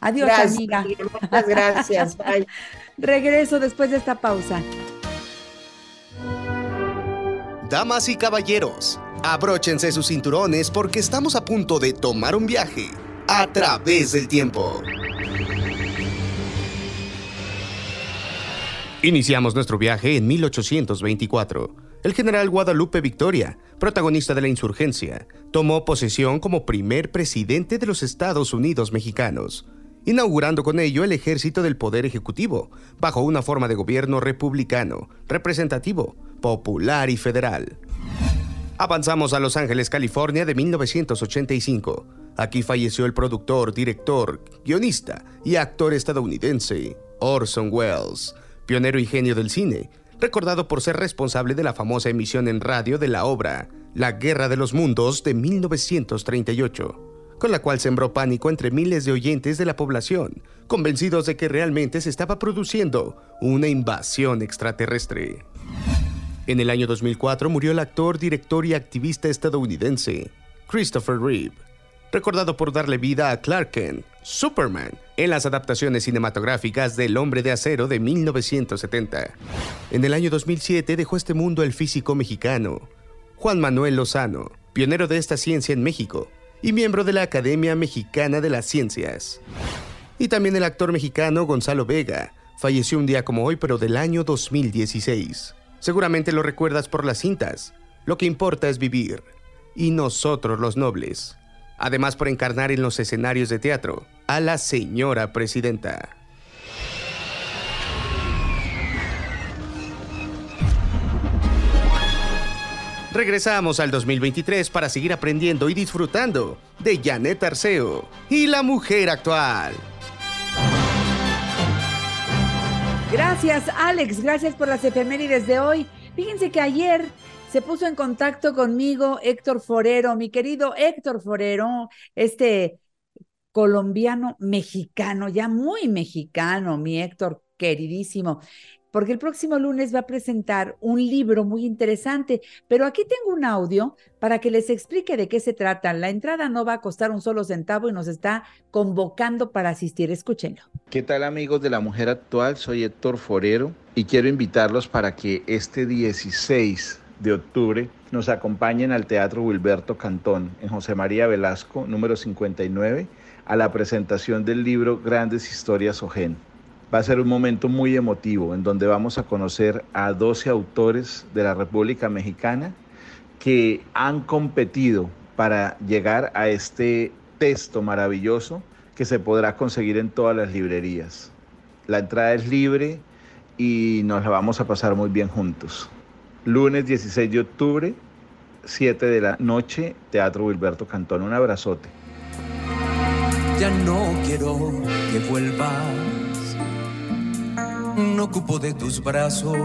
Adiós, amiga. Muchas gracias. [laughs] Bye. Regreso después de esta pausa. Damas y caballeros, abróchense sus cinturones porque estamos a punto de tomar un viaje a través del tiempo. Iniciamos nuestro viaje en 1824. El general Guadalupe Victoria, protagonista de la insurgencia, tomó posesión como primer presidente de los Estados Unidos mexicanos, inaugurando con ello el ejército del poder ejecutivo, bajo una forma de gobierno republicano, representativo, popular y federal. Avanzamos a Los Ángeles, California de 1985. Aquí falleció el productor, director, guionista y actor estadounidense Orson Welles, pionero y genio del cine, recordado por ser responsable de la famosa emisión en radio de la obra La Guerra de los Mundos de 1938, con la cual sembró pánico entre miles de oyentes de la población, convencidos de que realmente se estaba produciendo una invasión extraterrestre. En el año 2004 murió el actor, director y activista estadounidense Christopher Reeve, recordado por darle vida a Clark Kent, Superman, en las adaptaciones cinematográficas del Hombre de Acero de 1970. En el año 2007 dejó este mundo el físico mexicano, Juan Manuel Lozano, pionero de esta ciencia en México y miembro de la Academia Mexicana de las Ciencias. Y también el actor mexicano Gonzalo Vega, falleció un día como hoy pero del año 2016. Seguramente lo recuerdas por las cintas. Lo que importa es vivir. Y nosotros los nobles. Además por encarnar en los escenarios de teatro a la señora presidenta. Regresamos al 2023 para seguir aprendiendo y disfrutando de Janet Arceo y la mujer actual. Gracias, Alex. Gracias por las efemérides de hoy. Fíjense que ayer se puso en contacto conmigo Héctor Forero, mi querido Héctor Forero, este colombiano mexicano, ya muy mexicano, mi Héctor queridísimo porque el próximo lunes va a presentar un libro muy interesante, pero aquí tengo un audio para que les explique de qué se trata. La entrada no va a costar un solo centavo y nos está convocando para asistir. Escúchenlo. ¿Qué tal amigos de la mujer actual? Soy Héctor Forero y quiero invitarlos para que este 16 de octubre nos acompañen al Teatro Wilberto Cantón en José María Velasco, número 59, a la presentación del libro Grandes Historias Ojen. Va a ser un momento muy emotivo en donde vamos a conocer a 12 autores de la República Mexicana que han competido para llegar a este texto maravilloso que se podrá conseguir en todas las librerías. La entrada es libre y nos la vamos a pasar muy bien juntos. Lunes 16 de octubre, 7 de la noche, Teatro Wilberto Cantón. Un abrazote. Ya no quiero que vuelvas no ocupo de tus brazos.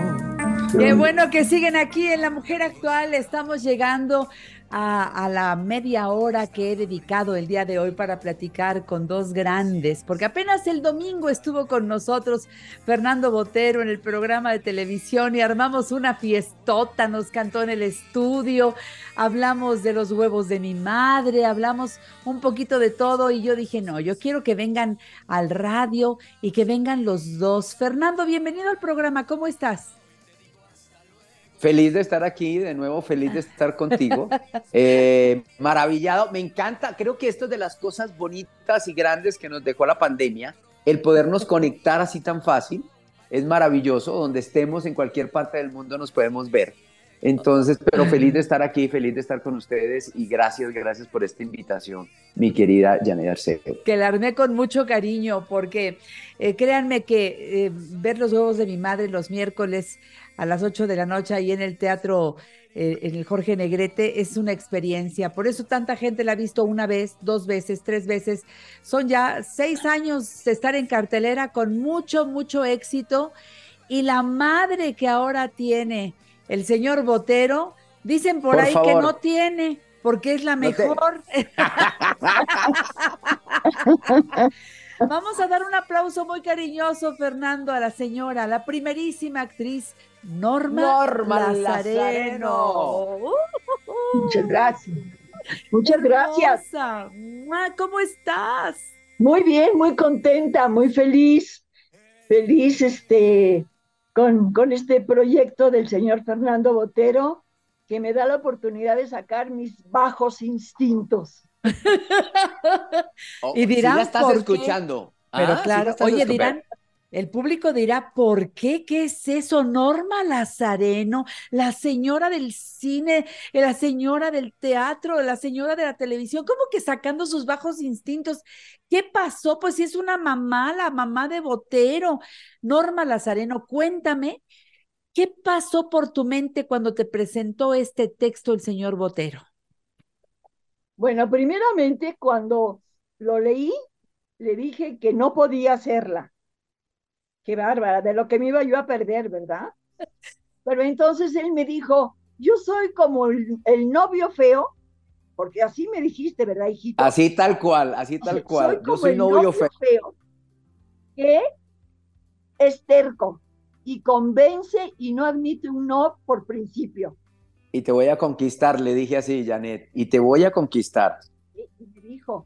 Qué bueno que siguen aquí en La Mujer Actual. Estamos llegando a, la media hora que he dedicado el día de hoy para platicar con dos grandes, porque apenas el domingo estuvo con nosotros Fernando Botero en el programa de televisión y armamos una fiestota, nos cantó en el estudio, hablamos de los huevos de mi madre, hablamos un poquito de todo y yo dije, no, yo quiero que vengan al radio y que vengan los dos. Fernando, bienvenido al programa, ¿cómo estás? Feliz de estar aquí, de nuevo, feliz de estar contigo. [laughs] Eh, maravillado, me encanta, creo que esto es de las cosas bonitas y grandes que nos dejó la pandemia, el podernos conectar así tan fácil, es maravilloso, donde estemos en cualquier parte del mundo nos podemos ver. Entonces, pero feliz de estar aquí, feliz de estar con ustedes y gracias, gracias por esta invitación, mi querida Janet Arceo. Que la armé con mucho cariño porque eh, créanme que eh, ver los huevos de mi madre los miércoles a las 8 de la noche ahí en el teatro, eh, en el Jorge Negrete, es una experiencia. Por eso tanta gente la ha visto una vez, dos veces, tres veces. Son ya seis años de estar en cartelera con mucho, mucho éxito. Y la madre que ahora tiene el señor Botero, dicen por, ahí que no tiene, porque es la mejor. [laughs] Vamos a dar un aplauso muy cariñoso, Fernando, a la señora, la primerísima actriz Norma, Lazareno. Muchas gracias. Muchas gracias. ¿Cómo estás? Muy bien, muy contenta, muy feliz. Feliz este, con, con este proyecto del señor Fernando Botero, que me da la oportunidad de sacar mis bajos instintos. [laughs] y dirán, ya estás escuchando. Pero ah, claro, oye, dirán, el público dirá, ¿por qué? ¿Qué es eso? Norma Lazareno, la señora del cine, la señora del teatro, la señora de la televisión, ¿cómo que sacando sus bajos instintos? ¿Qué pasó? Pues si es una mamá, la mamá de Botero. Norma Lazareno, cuéntame, ¿qué pasó por tu mente cuando te presentó este texto el señor Botero? Bueno, primeramente cuando lo leí, le dije que no podía hacerla qué bárbara, de lo que me iba yo a perder, ¿verdad? Pero entonces él me dijo, yo soy como el, novio feo, porque así me dijiste, ¿verdad, hijito? Así tal cual, así [laughs] tal cual. yo soy novio, feo. feo. Que es terco y convence y no admite un no por principio. Y te voy a conquistar, le dije así, Janet, y te voy a conquistar. Y me dijo,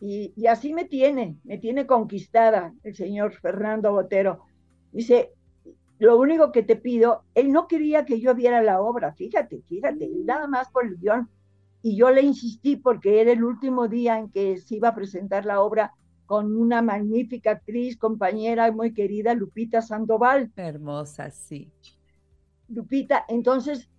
y, así me tiene, me tiene conquistada el señor Fernando Botero. Dice, lo único que te pido, él no quería que yo viera la obra, fíjate, fíjate, nada más por el guion. Y yo le insistí porque era el último día en que se iba a presentar la obra con una magnífica actriz, compañera muy querida, Lupita Sandoval. Hermosa, sí. Lupita, entonces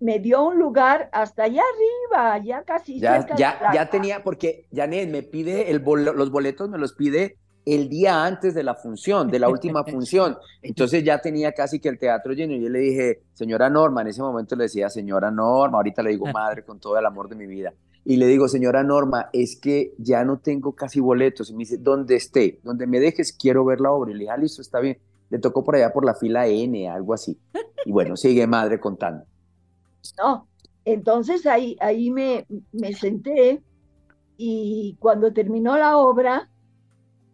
me dio un lugar hasta allá arriba, ya casi. Ya, ya, ya tenía, porque Janet me pide el los boletos, me los pide el día antes de la función, de la última [laughs] función. Entonces ya tenía casi que el teatro lleno. Y yo le dije, señora Norma, en ese momento le decía, señora Norma, ahorita le digo [laughs] madre con todo el amor de mi vida. Y le digo, señora Norma, es que ya no tengo casi boletos. Y me dice, donde esté, donde me dejes, quiero ver la obra. Y le dije, ah, listo, está bien. Le tocó por allá por la fila N, algo así. Y bueno, sigue madre contando. No, entonces ahí, ahí me, me senté y cuando terminó la obra,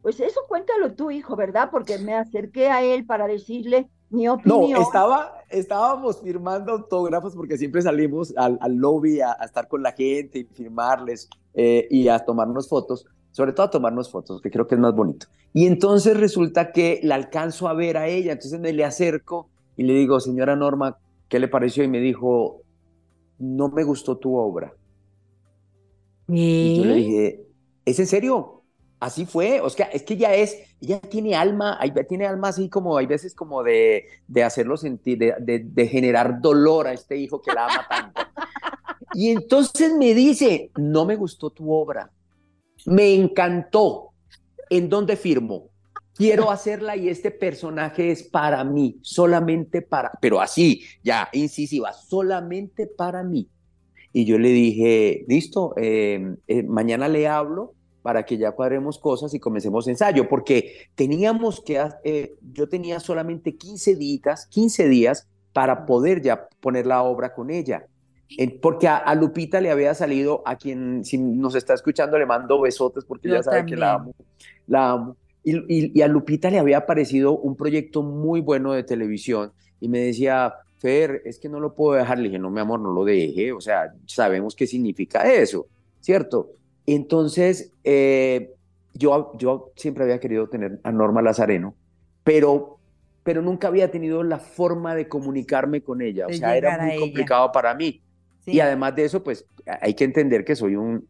pues eso cuéntalo tú, hijo, ¿verdad? Porque me acerqué a él para decirle mi opinión. No, estaba, estábamos firmando autógrafos porque siempre salimos al, lobby a, estar con la gente y firmarles eh, y a tomarnos fotos, sobre todo a tomarnos fotos, que creo que es más bonito. Y entonces resulta que la alcanzo a ver a ella, entonces me le acerco y le digo, señora Norma, ¿qué le pareció? Y me dijo, no me gustó tu obra. Y yo le dije, ¿es en serio? Así fue, o sea, es que ya es, ella tiene alma, tiene alma así como, hay veces como de, de hacerlo sentir, de, de, generar dolor a este hijo que la ama tanto. Y entonces me dice, no me gustó tu obra, me encantó, ¿en dónde firmo? Quiero hacerla y este personaje es para mí, solamente para, pero así, ya, incisiva, solamente para mí. Y yo le dije, listo, em, eh, mañana le hablo para que ya cuadremos cosas y comencemos ensayo, porque teníamos que, eh, yo tenía solamente 15 días, 15 días para poder ya poner la obra con ella. porque a, Lupita le había salido, a quien si nos está escuchando le mando besotes porque ya sabe que la amo. La amo. Y, y, a Lupita le había parecido un proyecto muy bueno de televisión y me decía, Fer, es que no lo puedo dejar. Le dije, no, mi amor, no lo deje. O sea, sabemos qué significa eso, ¿cierto? Entonces, eh, yo, yo siempre había querido tener a Norma Lazareno, pero, pero nunca había tenido la forma de comunicarme con ella. O sea, era muy complicado para mí. Y además de eso, pues hay que entender que soy un,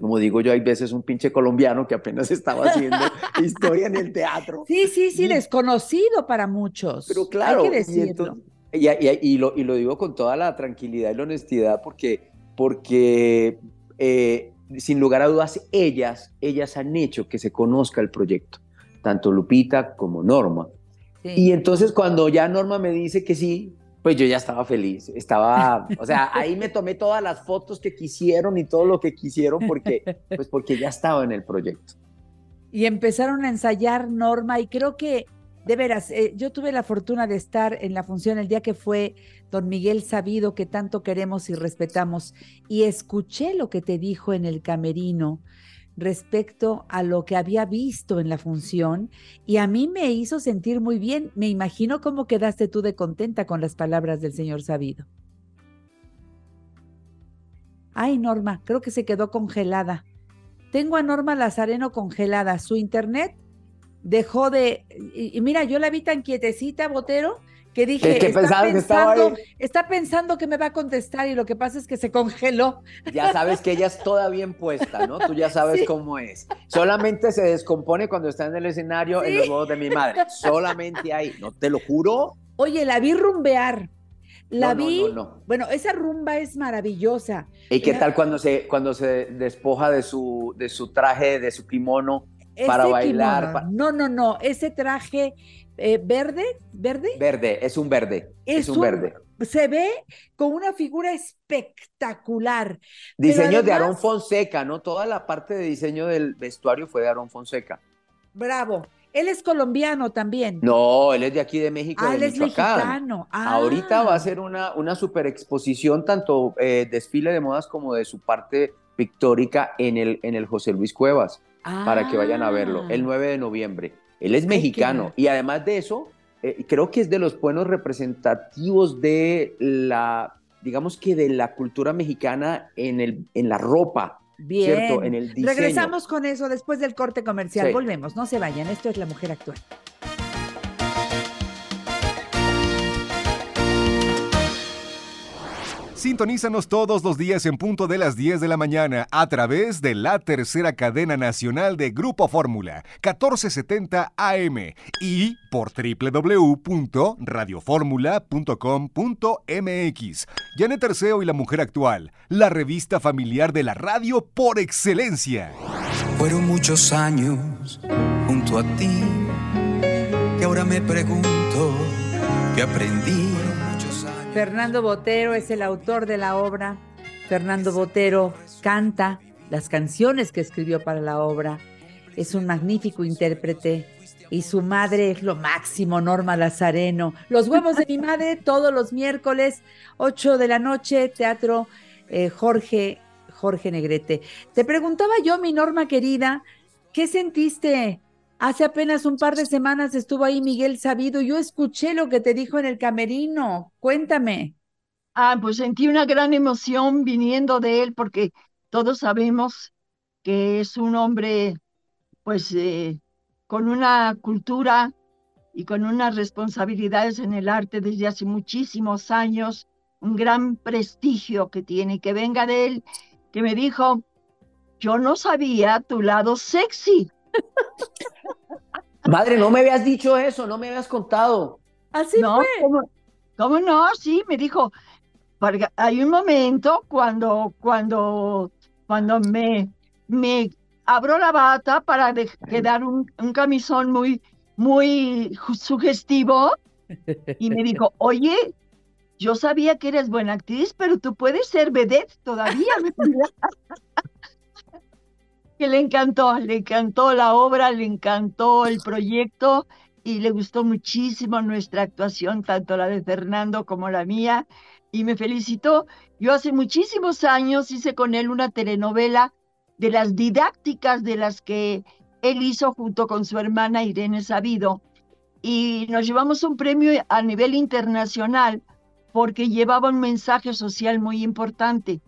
como digo yo, hay veces un pinche colombiano que apenas estaba haciendo [laughs] historia en el teatro. Sí, sí, sí, desconocido para muchos. Pero claro, hay que decirlo. Y, lo, y, lo, digo con toda la tranquilidad y la honestidad porque, porque eh, sin lugar a dudas, ellas, ellas han hecho que se conozca el proyecto, tanto Lupita como Norma. Y entonces cuando ya Norma me dice que sí, pues yo ya estaba feliz, estaba, o sea, ahí me tomé todas las fotos que quisieron y todo lo que quisieron porque, pues porque ya estaba en el proyecto. Y empezaron a ensayar Norma y creo que de veras, eh, yo tuve la fortuna de estar en la función el día que fue don Miguel Sabido, que tanto queremos y respetamos, y escuché lo que te dijo en el camerino respecto a lo que había visto en la función y a mí me hizo sentir muy bien. Me imagino cómo quedaste tú de contenta con las palabras del señor Sabido. Ay, Norma, creo que se quedó congelada. Tengo a Norma Lazareno congelada. Su internet dejó de, mira, yo la vi tan quietecita, Botero, que dije, está, pensando, que está pensando que me va a contestar y lo que pasa es que se congeló. Ya sabes que ella es toda bien puesta, ¿no? Tú ya sabes cómo es. Solamente se descompone cuando está en el escenario en los huevos de mi madre. Solamente ahí, ¿no? Te lo juro. Oye, la vi rumbear. La vi, bueno, esa rumba es maravillosa. ¿Y qué tal cuando se, cuando se despoja de su, de su traje, de su kimono? para bailar. No, no, no, ese traje eh, verde, verde. Verde, es un verde. Es, un, verde. Se ve con una figura espectacular. Diseño de Aarón Fonseca, ¿no? Toda la parte de diseño del vestuario fue de Aarón Fonseca. Bravo. Él es colombiano también. No, él es de aquí de México. Ah, él es mexicano. Ahorita va a ser una, una super exposición, tanto eh, desfile de modas como de su parte pictórica en el, en el José Luis Cuevas para que vayan a verlo, el 9 ah. de noviembre. Él es mexicano y además de eso, eh, creo que es de los buenos representativos de la, digamos que de la cultura mexicana en, el, en la ropa. Bien, En el diseño. regresamos con eso después del corte comercial. Volvemos, no se vayan. Esto es La Mujer Actual. Sintonízanos todos los días en punto de las 10 de la mañana a través de la tercera cadena nacional de Grupo Fórmula, 1470 AM y por www.radioformula.com.mx. Janet Terceo y la Mujer Actual, la revista familiar de la radio por excelencia. Fueron muchos años junto a ti que ahora me pregunto qué aprendí Fernando Botero es el autor de la obra. Fernando Botero canta las canciones que escribió para la obra. Es un magnífico intérprete y su madre es lo máximo, Norma Lazareno. Los huevos de mi madre todos los miércoles, 8 de la noche, Teatro eh, Jorge, Jorge Negrete. Te preguntaba yo, mi Norma querida, ¿qué sentiste Hace apenas un par de semanas estuvo ahí Miguel Sabido. Yo escuché lo que te dijo en el camerino. Cuéntame. Ah, pues sentí una gran emoción viniendo de él porque todos sabemos que es un hombre, pues, eh, con una cultura y con unas responsabilidades en el arte desde hace muchísimos años, un gran prestigio que tiene, que venga de él, que me dijo, yo no sabía tu lado sexy. Madre, no me habías dicho eso, no me habías contado. Así no, fue. ¿cómo, no? Sí, me dijo, hay un momento cuando, cuando, cuando me, me abro la bata para quedar un, un camisón muy, muy sugestivo y me dijo, [laughs] oye, yo sabía que eres buena actriz, pero tú puedes ser vedette todavía. [laughs] que le encantó, le encantó la obra, le encantó el proyecto y le gustó muchísimo nuestra actuación, tanto la de Fernando como la mía, y me felicitó. Yo hace muchísimos años hice con él una telenovela de las didácticas de las que él hizo junto con su hermana Irene Sabido, y nos llevamos un premio a nivel internacional porque llevaba un mensaje social muy importante.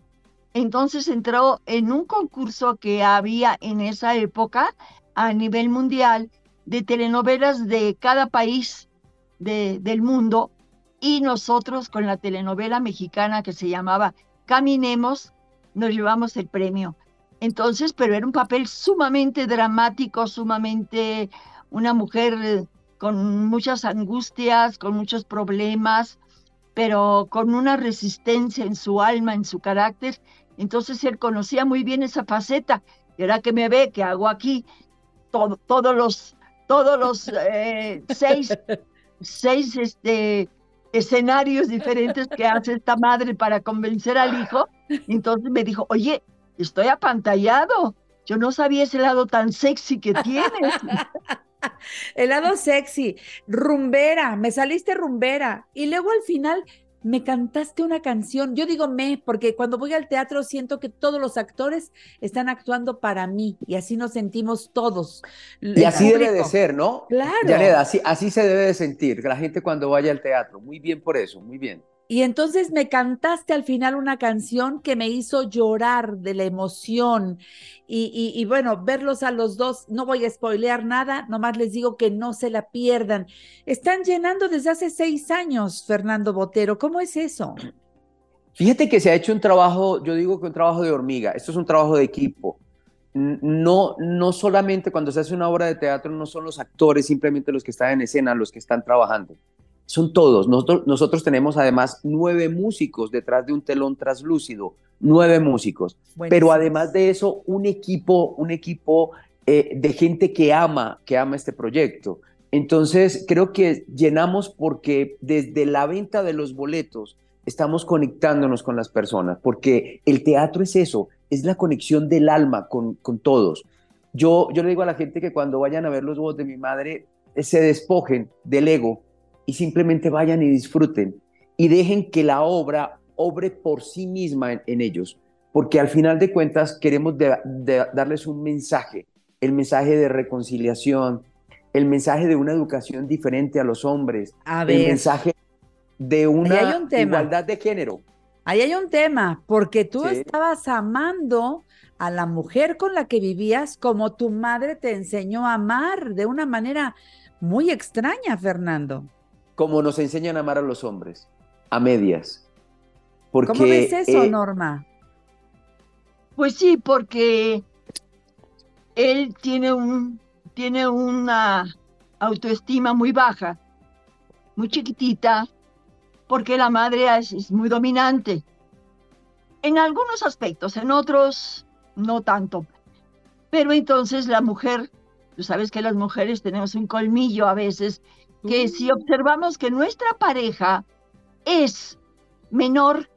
Entonces entró en un concurso que había en esa época a nivel mundial de telenovelas de cada país del mundo y nosotros con la telenovela mexicana que se llamaba Caminemos nos llevamos el premio. Entonces, pero era un papel sumamente dramático, sumamente una mujer con muchas angustias, con muchos problemas, pero con una resistencia en su alma, en su carácter. Entonces él conocía muy bien esa faceta. Y ahora que me ve, que hago aquí todos los, todos los eh, [laughs] seis, seis este, escenarios diferentes que hace esta madre para convencer al hijo, entonces me dijo, oye, estoy apantallado. Yo no sabía ese lado tan sexy que tienes. [laughs] El lado sexy, rumbera, me saliste rumbera. Y luego al final me cantaste una canción. Yo digo me, porque cuando voy al teatro siento que todos los actores están actuando para mí y así nos sentimos todos. Y así debe de ser, ¿no? Claro. así, así se debe de sentir la gente cuando vaya al teatro. Muy bien por eso, muy bien. Y entonces me cantaste al final una canción que me hizo llorar de la emoción. Y, bueno, verlos a los dos, no voy a spoilear nada, nomás les digo que no se la pierdan. Están llenando desde hace seis años, Fernando Botero. ¿Cómo es eso? Fíjate que se ha hecho un trabajo, yo digo que un trabajo de hormiga. Esto es un trabajo de equipo. No, no solamente cuando se hace una obra de teatro, no son los actores simplemente los que están en escena, los que están trabajando son todos. Nosotros, nosotros tenemos además nueve músicos detrás de un telón traslúcido, nueve músicos. Pero además de eso, un equipo, un equipo eh, de gente que ama, que ama este proyecto. Entonces, creo que llenamos porque desde la venta de los boletos estamos conectándonos con las personas, porque el teatro es eso, es la conexión del alma con, con todos. Yo, yo le digo a la gente que cuando vayan a ver los voz de mi madre, eh, se despojen del ego, y simplemente vayan y disfruten y dejen que la obra obre por sí misma en, ellos, porque al final de cuentas queremos darles un mensaje, el mensaje de reconciliación, el mensaje de una educación diferente a los hombres, el mensaje de una igualdad de género. Ahí hay un tema, porque tú estabas amando a la mujer con la que vivías como tu madre te enseñó a amar de una manera muy extraña, Fernando como nos enseñan a amar a los hombres, a medias. Porque, ¿Cómo ves eso, eh, Norma? Pues sí, porque él tiene, un, tiene una autoestima muy baja, muy chiquitita, porque la madre es, muy dominante. En algunos aspectos, en otros no tanto. Pero entonces la mujer, tú sabes que las mujeres tenemos un colmillo a veces que si observamos que nuestra pareja es menor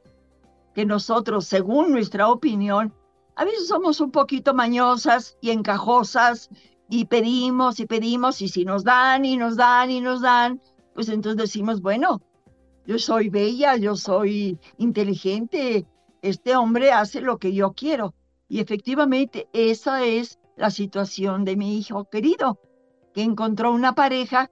que nosotros, según nuestra opinión, a veces somos un poquito mañosas y encajosas y pedimos y pedimos y si nos dan y nos dan y nos dan, pues entonces decimos, bueno, yo soy bella, yo soy inteligente, este hombre hace lo que yo quiero. Y efectivamente esa es la situación de mi hijo querido, que encontró una pareja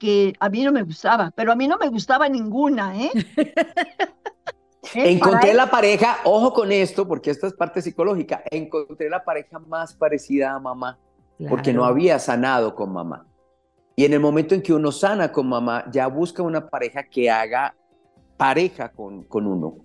que a mí no me gustaba, pero a mí no me gustaba ninguna, ¿eh? [laughs] Encontré la pareja, ojo con esto, porque esto es parte psicológica, encontré la pareja más parecida a mamá, porque no había sanado con mamá. Y en el momento en que uno sana con mamá, ya busca una pareja que haga pareja con, con uno.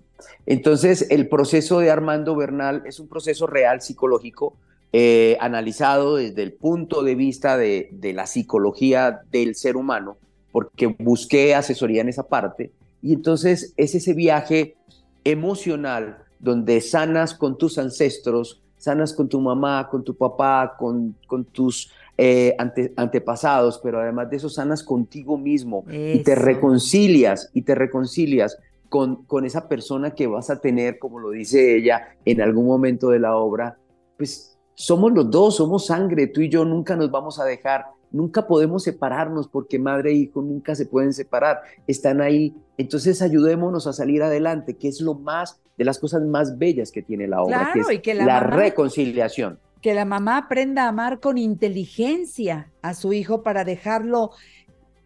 Entonces, el proceso de Armando Bernal es un proceso real psicológico eh, analizado desde el punto de vista de, la psicología del ser humano, porque busqué asesoría en esa parte, y entonces es ese viaje emocional donde sanas con tus ancestros, sanas con tu mamá, con tu papá, con, con tus eh, antepasados, pero además de eso sanas contigo mismo y te reconcilias y te reconcilias con, con esa persona que vas a tener, como lo dice ella en algún momento de la obra, pues somos los dos, somos sangre, tú y yo nunca nos vamos a dejar. nunca podemos separarnos porque madre e hijo nunca se pueden separar, están ahí. Entonces ayudémonos a salir adelante, que es lo más de las cosas más bellas que tiene la obra, que es y que la, la reconciliación. Que la mamá aprenda a amar con inteligencia a su hijo para dejarlo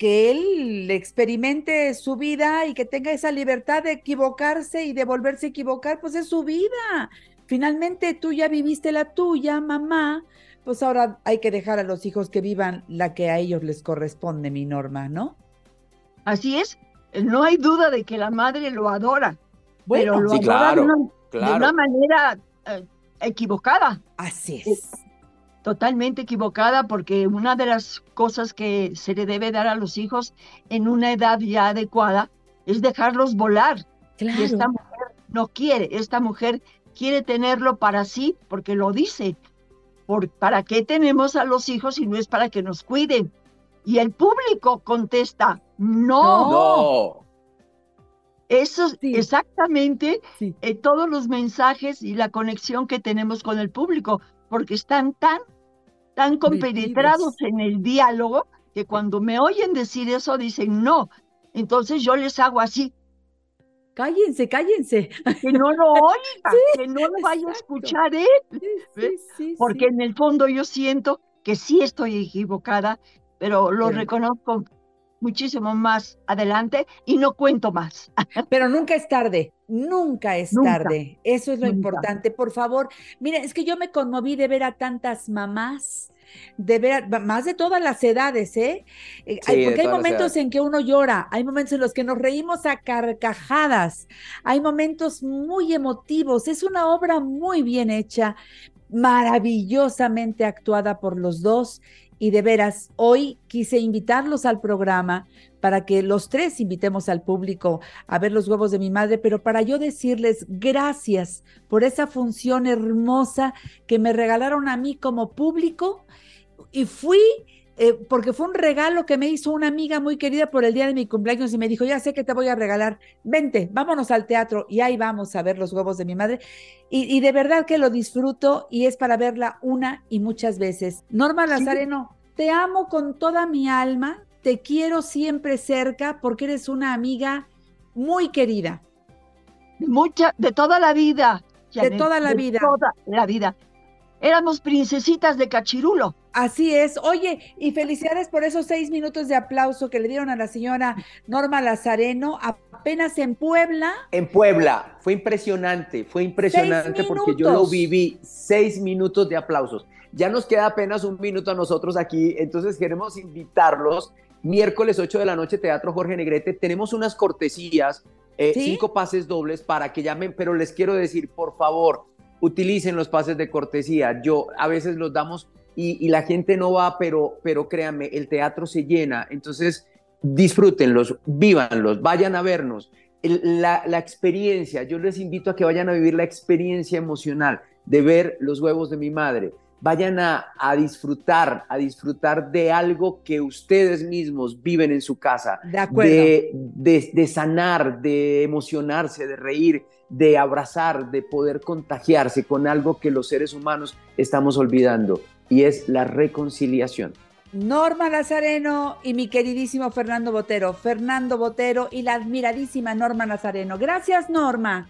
que él experimente su vida y que tenga esa libertad de equivocarse y de volverse a equivocar, pues es su vida. Finalmente tú ya viviste la tuya, mamá, pues ahora hay que dejar a los hijos que vivan la que a ellos les corresponde, mi norma, ¿no? Así es, no hay duda de que la madre lo adora, pero lo adora de, una, manera eh, equivocada. Así es totalmente equivocada porque una de las cosas que se le debe dar a los hijos en una edad ya adecuada es dejarlos volar. Y esta mujer no quiere, esta mujer quiere tenerlo para sí porque lo dice. Por, ¿Para qué tenemos a los hijos si no es para que nos cuiden? Y el público contesta, no. no. Eso es exactamente eh, todos los mensajes y la conexión que tenemos con el público porque están tan, tan compenetrados en el diálogo que cuando me oyen decir eso dicen no. Entonces yo les hago así. Cállense, cállense. Que no lo [laughs] oiga, que no lo vaya a escuchar él. porque en el fondo yo siento que sí estoy equivocada, pero lo reconozco muchísimo más adelante y no cuento más. [laughs] Pero nunca es tarde, nunca es tarde. Eso es lo importante. Por favor, mira, es que yo me conmoví de ver a tantas mamás de ver, más de todas las edades, ¿eh? eh porque hay momentos en que uno llora, hay momentos en los que nos reímos a carcajadas, hay momentos muy emotivos, es una obra muy bien hecha, maravillosamente actuada por los dos y de veras, hoy quise invitarlos al programa para que los tres invitemos al público a ver los huevos de mi madre, pero para yo decirles gracias por esa función hermosa que me regalaron a mí como público y fui eh, porque fue un regalo que me hizo una amiga muy querida por el día de mi cumpleaños y me dijo, ya sé que te voy a regalar, vente, vámonos al teatro y ahí vamos a ver los huevos de mi madre. Y, de verdad que lo disfruto y es para verla una y muchas veces. Norma Lazareno, te amo con toda mi alma, te quiero siempre cerca porque eres una amiga muy querida. Mucha, de toda la vida. de toda la vida. Toda la vida. Éramos princesitas de Cachirulo. Así es. Oye, y felicidades por esos seis minutos de aplauso que le dieron a la señora Norma Lazareno, apenas en Puebla. En Puebla. Fue impresionante, fue impresionante porque yo lo viví. Seis minutos de aplausos. Ya nos queda apenas un minuto a nosotros aquí, entonces queremos invitarlos. Miércoles 8 de la noche, Teatro Jorge Negrete. Tenemos unas cortesías, eh, cinco pases dobles para que llamen, pero les quiero decir, por favor, utilicen los pases de cortesía. Yo a veces los damos y, la gente no va, pero, pero créanme, el teatro se llena. Entonces, disfrútenlos, vívanlos, vayan a vernos. la, la, experiencia, yo les invito a que vayan a vivir la experiencia emocional de ver los huevos de mi madre. Vayan a, a disfrutar, a disfrutar de algo que ustedes mismos viven en su casa. De acuerdo. de, de sanar, de emocionarse, de reír, de abrazar, de poder contagiarse con algo que los seres humanos estamos olvidando y es la reconciliación. Norma Nazareno y mi queridísimo Fernando Botero, Fernando Botero y la admiradísima Norma Nazareno. Gracias, Norma.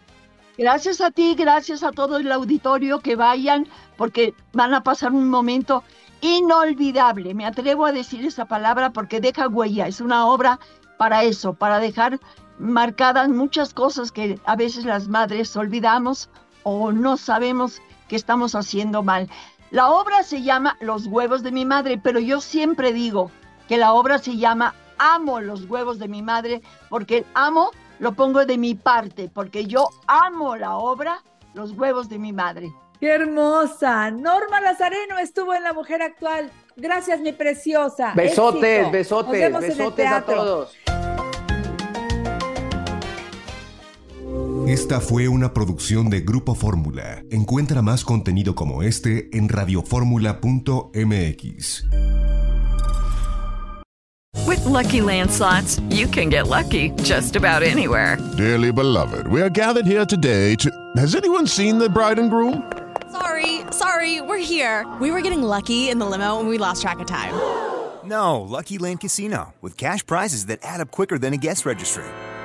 Gracias a ti, gracias a todo el auditorio que vayan, porque van a pasar un momento inolvidable. Me atrevo a decir esa palabra porque deja huella. Es una obra para eso, para dejar marcadas muchas cosas que a veces las madres olvidamos o no sabemos que estamos haciendo mal. La obra se llama Los huevos de mi madre, pero yo siempre digo que la obra se llama Amo los huevos de mi madre, porque el amo lo pongo de mi parte, porque yo amo la obra Los huevos de mi madre. ¡Qué hermosa! Norma Lazareno estuvo en La Mujer Actual. Gracias, mi preciosa. Besotes, besotes, besotes a todos. Esta fue una producción de Grupo Fórmula. Encuentra más contenido como este en radioformula.mx. With lucky landslots, you can get lucky just about anywhere. Dearly beloved, we are gathered here today to. Has anyone seen the bride and groom? Sorry, sorry, we're here. We were getting lucky in the limo and we lost track of time. [gasps] No, Lucky Land Casino, with cash prizes that add up quicker than a guest registry.